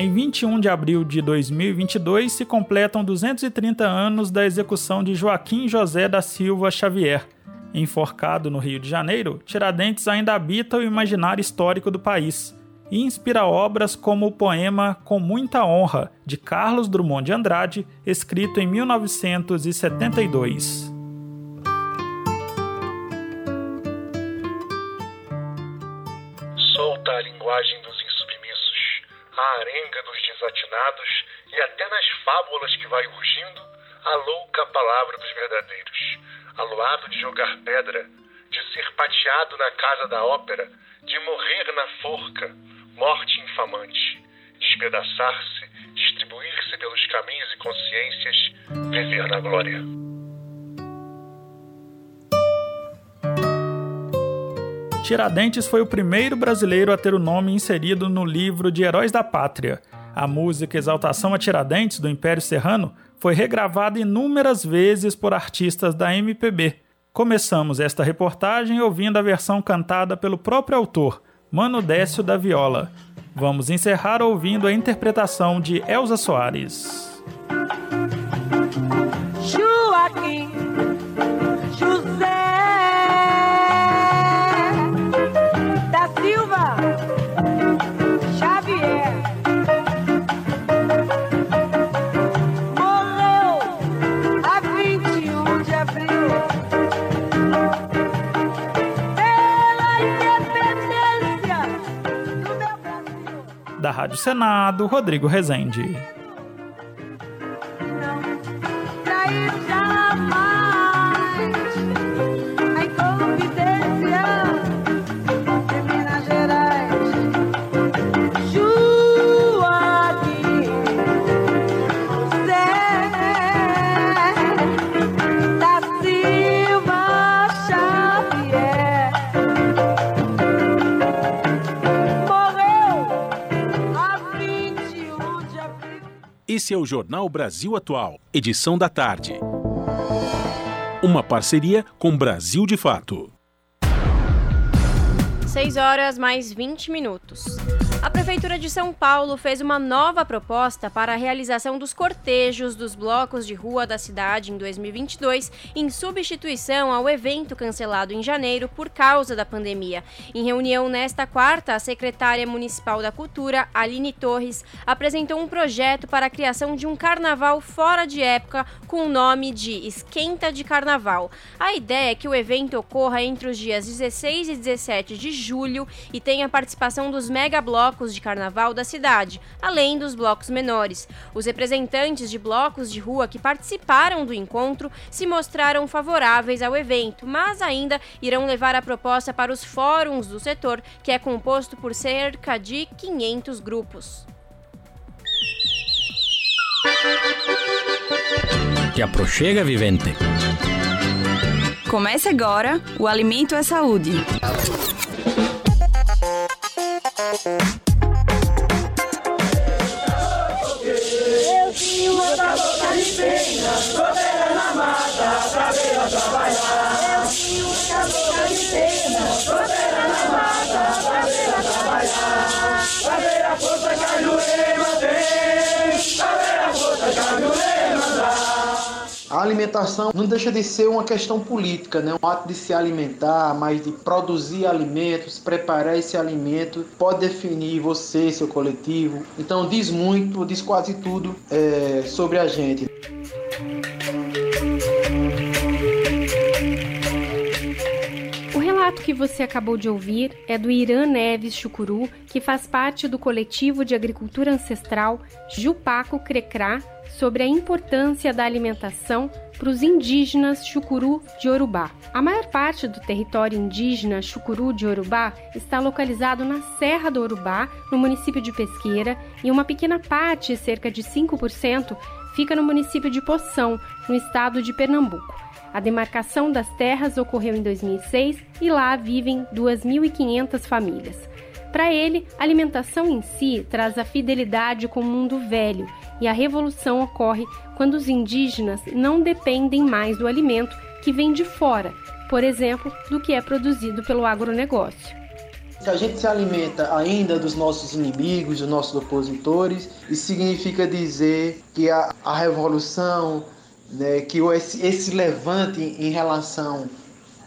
Em 21 de abril de 2022 se completam 230 anos da execução de Joaquim José da Silva Xavier. Enforcado no Rio de Janeiro, Tiradentes ainda habita o imaginário histórico do país e inspira obras como o poema Com Muita Honra, de Carlos Drummond de Andrade, escrito em 1972. a linguagem a arenga dos desatinados e até nas fábulas que vai urgindo, a louca palavra dos verdadeiros, aluado de jogar pedra, de ser pateado na casa da ópera, de morrer na forca, morte infamante, despedaçar-se, distribuir-se pelos caminhos e consciências, viver na glória. Tiradentes foi o primeiro brasileiro a ter o nome inserido no livro de Heróis da Pátria. A música Exaltação a Tiradentes, do Império Serrano, foi regravada inúmeras vezes por artistas da MPB. Começamos esta reportagem ouvindo a versão cantada pelo próprio autor, Mano Décio da Viola. Vamos encerrar ouvindo a interpretação de Elza Soares. Joaquim da Rádio Senado, Rodrigo Rezende. Esse é o Jornal Brasil Atual, edição da tarde. Uma parceria com Brasil de Fato. 6 horas mais 20 minutos. A Prefeitura de São Paulo fez uma nova proposta para a realização dos cortejos dos blocos de rua da cidade em 2022, em substituição ao evento cancelado em janeiro por causa da pandemia. Em reunião nesta quarta, a secretária municipal da Cultura, Aline Torres, apresentou um projeto para a criação de um carnaval fora de época com o nome de Esquenta de Carnaval. A ideia é que o evento ocorra entre os dias 16 e 17 de julho e tenha participação dos mega blocos blocos de carnaval da cidade, além dos blocos menores. Os representantes de blocos de rua que participaram do encontro se mostraram favoráveis ao evento, mas ainda irão levar a proposta para os fóruns do setor, que é composto por cerca de 500 grupos. Te aproxega, vivente. Comece agora o Alimento é Saúde. Thank you. Alimentação não deixa de ser uma questão política, né? Um ato de se alimentar, mas de produzir alimentos, preparar esse alimento, pode definir você, seu coletivo. Então diz muito, diz quase tudo é, sobre a gente. Relato que você acabou de ouvir é do Irã Neves Chucuru, que faz parte do coletivo de agricultura ancestral Jupaco Crecrá, sobre a importância da alimentação para os indígenas Chucuru de Orubá. A maior parte do território indígena Chucuru de Orubá está localizado na Serra do Orubá, no município de Pesqueira, e uma pequena parte, cerca de 5%, fica no município de Poção, no estado de Pernambuco. A demarcação das terras ocorreu em 2006 e lá vivem 2.500 famílias. Para ele, alimentação em si traz a fidelidade com o mundo velho e a revolução ocorre quando os indígenas não dependem mais do alimento que vem de fora, por exemplo, do que é produzido pelo agronegócio. Se a gente se alimenta ainda dos nossos inimigos, dos nossos opositores, isso significa dizer que a, a revolução, né, que esse, esse levante em relação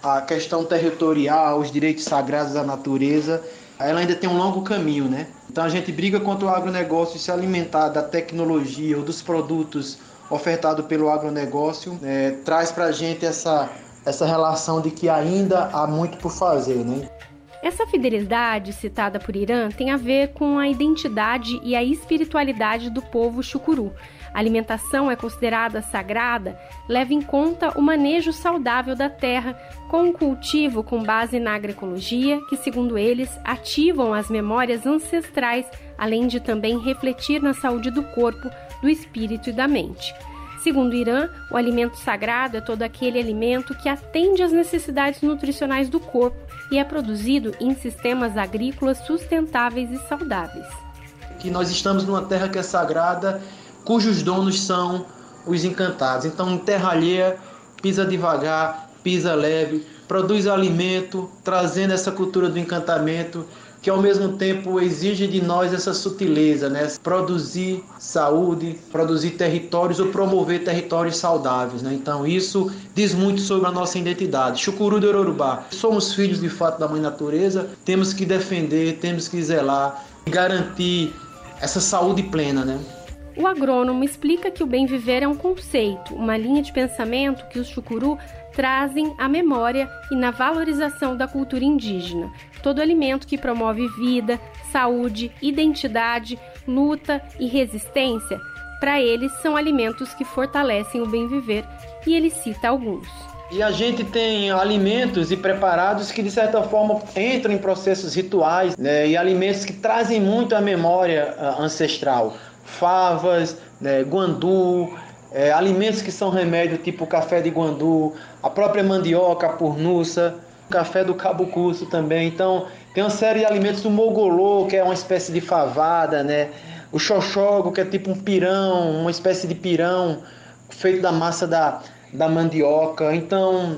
à questão territorial, aos direitos sagrados da natureza, ela ainda tem um longo caminho, né? Então a gente briga contra o agronegócio se alimentar da tecnologia ou dos produtos ofertados pelo agronegócio, é, traz para a gente essa, essa relação de que ainda há muito por fazer, né? Essa fidelidade citada por Irã tem a ver com a identidade e a espiritualidade do povo chucuru. A alimentação é considerada sagrada, leva em conta o manejo saudável da terra, com um cultivo com base na agroecologia, que, segundo eles, ativam as memórias ancestrais, além de também refletir na saúde do corpo, do espírito e da mente. Segundo o Irã, o alimento sagrado é todo aquele alimento que atende às necessidades nutricionais do corpo e é produzido em sistemas agrícolas sustentáveis e saudáveis. Que nós estamos numa terra que é sagrada, cujos donos são os encantados. Então, em terra alheia, pisa devagar, pisa leve, produz alimento, trazendo essa cultura do encantamento que ao mesmo tempo exige de nós essa sutileza, né? Produzir saúde, produzir territórios ou promover territórios saudáveis, né? Então isso diz muito sobre a nossa identidade. Chucuru do Yorubá. Somos filhos de fato da mãe natureza, temos que defender, temos que zelar e garantir essa saúde plena, né? O agrônomo explica que o bem viver é um conceito, uma linha de pensamento que os chucuru trazem à memória e na valorização da cultura indígena. Todo alimento que promove vida, saúde, identidade, luta e resistência, para eles são alimentos que fortalecem o bem viver, e ele cita alguns. E a gente tem alimentos e preparados que de certa forma entram em processos rituais, né? E alimentos que trazem muito a memória uh, ancestral. Favas, né? guandu, é, alimentos que são remédio, tipo café de guandu, a própria mandioca, a purnuça, café do cabo curso também. Então, tem uma série de alimentos do mogolô, que é uma espécie de favada, né? O xoxogo, que é tipo um pirão, uma espécie de pirão feito da massa da, da mandioca. Então,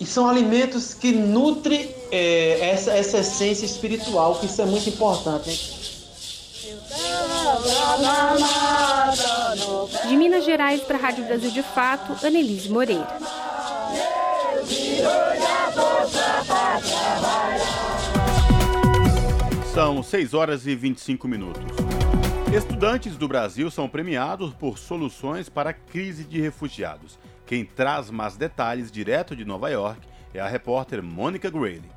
e são alimentos que nutrem é, essa, essa essência espiritual, que isso é muito importante. De Minas Gerais para a Rádio Brasil de Fato, Anelise Moreira. São 6 horas e 25 minutos. Estudantes do Brasil são premiados por soluções para a crise de refugiados. Quem traz mais detalhes direto de Nova York é a repórter Mônica Grayley.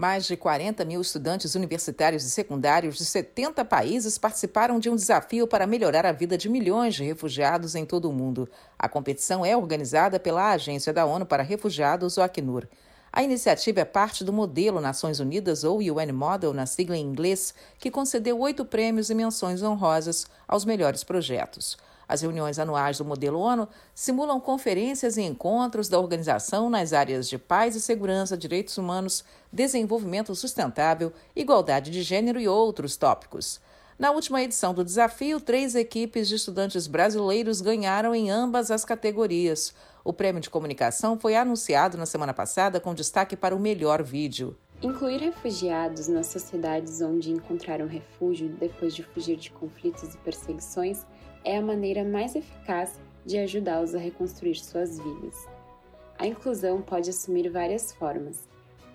Mais de 40 mil estudantes universitários e secundários de 70 países participaram de um desafio para melhorar a vida de milhões de refugiados em todo o mundo. A competição é organizada pela Agência da ONU para Refugiados, o Acnur. A iniciativa é parte do modelo Nações Unidas, ou UN Model, na sigla em inglês, que concedeu oito prêmios e menções honrosas aos melhores projetos. As reuniões anuais do modelo ONU simulam conferências e encontros da organização nas áreas de paz e segurança, direitos humanos, desenvolvimento sustentável, igualdade de gênero e outros tópicos. Na última edição do desafio, três equipes de estudantes brasileiros ganharam em ambas as categorias. O prêmio de comunicação foi anunciado na semana passada com destaque para o melhor vídeo. Incluir refugiados nas sociedades onde encontraram refúgio depois de fugir de conflitos e perseguições é a maneira mais eficaz de ajudá-los a reconstruir suas vidas. A inclusão pode assumir várias formas: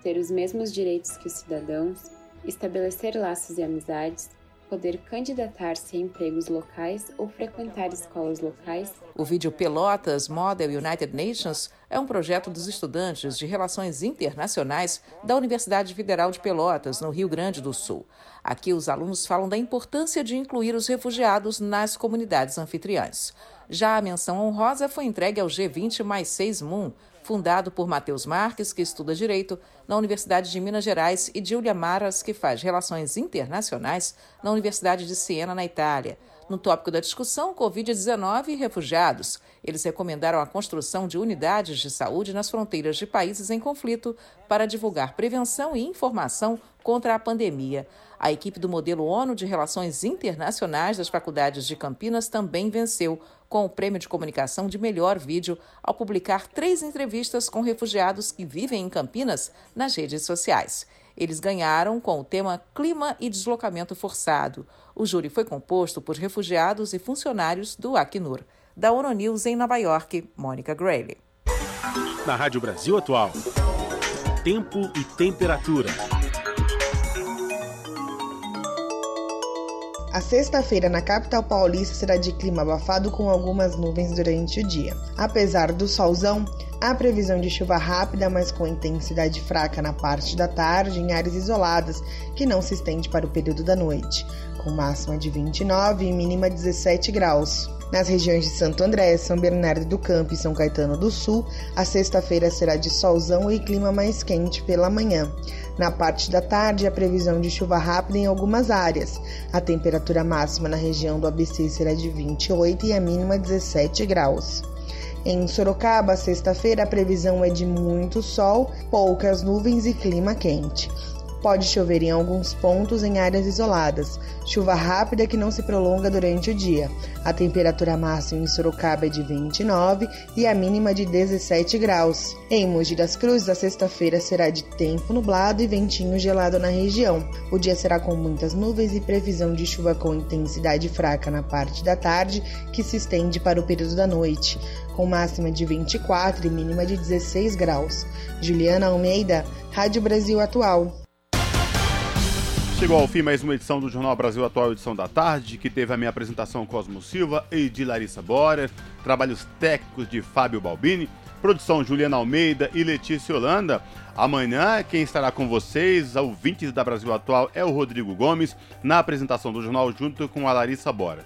ter os mesmos direitos que os cidadãos, estabelecer laços e amizades, poder candidatar-se a empregos locais ou frequentar escolas locais. O vídeo Pelotas Model United Nations é um projeto dos estudantes de Relações Internacionais da Universidade Federal de Pelotas, no Rio Grande do Sul. Aqui, os alunos falam da importância de incluir os refugiados nas comunidades anfitriãs. Já a menção honrosa foi entregue ao G20 mais 6 Moon, fundado por Matheus Marques, que estuda Direito na Universidade de Minas Gerais, e Giulia Maras, que faz Relações Internacionais na Universidade de Siena, na Itália. No tópico da discussão, Covid-19 e refugiados. Eles recomendaram a construção de unidades de saúde nas fronteiras de países em conflito para divulgar prevenção e informação contra a pandemia. A equipe do modelo ONU de Relações Internacionais das Faculdades de Campinas também venceu com o prêmio de comunicação de melhor vídeo ao publicar três entrevistas com refugiados que vivem em Campinas nas redes sociais. Eles ganharam com o tema Clima e Deslocamento Forçado. O júri foi composto por refugiados e funcionários do Acnur. Da ONU News em Nova York, Mônica Grayley. Na Rádio Brasil Atual, tempo e temperatura. A sexta-feira na capital paulista será de clima abafado com algumas nuvens durante o dia. Apesar do solzão, há previsão de chuva rápida, mas com intensidade fraca na parte da tarde em áreas isoladas, que não se estende para o período da noite, com máxima de 29 e mínima 17 graus. Nas regiões de Santo André, São Bernardo do Campo e São Caetano do Sul, a sexta-feira será de solzão e clima mais quente pela manhã. Na parte da tarde, a previsão de chuva rápida em algumas áreas. A temperatura máxima na região do ABC será de 28 e a mínima 17 graus. Em Sorocaba, sexta-feira, a previsão é de muito sol, poucas nuvens e clima quente. Pode chover em alguns pontos em áreas isoladas. Chuva rápida que não se prolonga durante o dia. A temperatura máxima em Sorocaba é de 29 e a mínima de 17 graus. Em Mogi das Cruzes, a sexta-feira será de tempo nublado e ventinho gelado na região. O dia será com muitas nuvens e previsão de chuva com intensidade fraca na parte da tarde, que se estende para o período da noite, com máxima de 24 e mínima de 16 graus. Juliana Almeida, Rádio Brasil Atual. Chegou ao fim mais uma edição do Jornal Brasil Atual, edição da tarde, que teve a minha apresentação Cosmo Silva e de Larissa Borer, trabalhos técnicos de Fábio Balbini, produção Juliana Almeida e Letícia Holanda. Amanhã, quem estará com vocês, ouvintes da Brasil Atual, é o Rodrigo Gomes, na apresentação do jornal, junto com a Larissa Bora.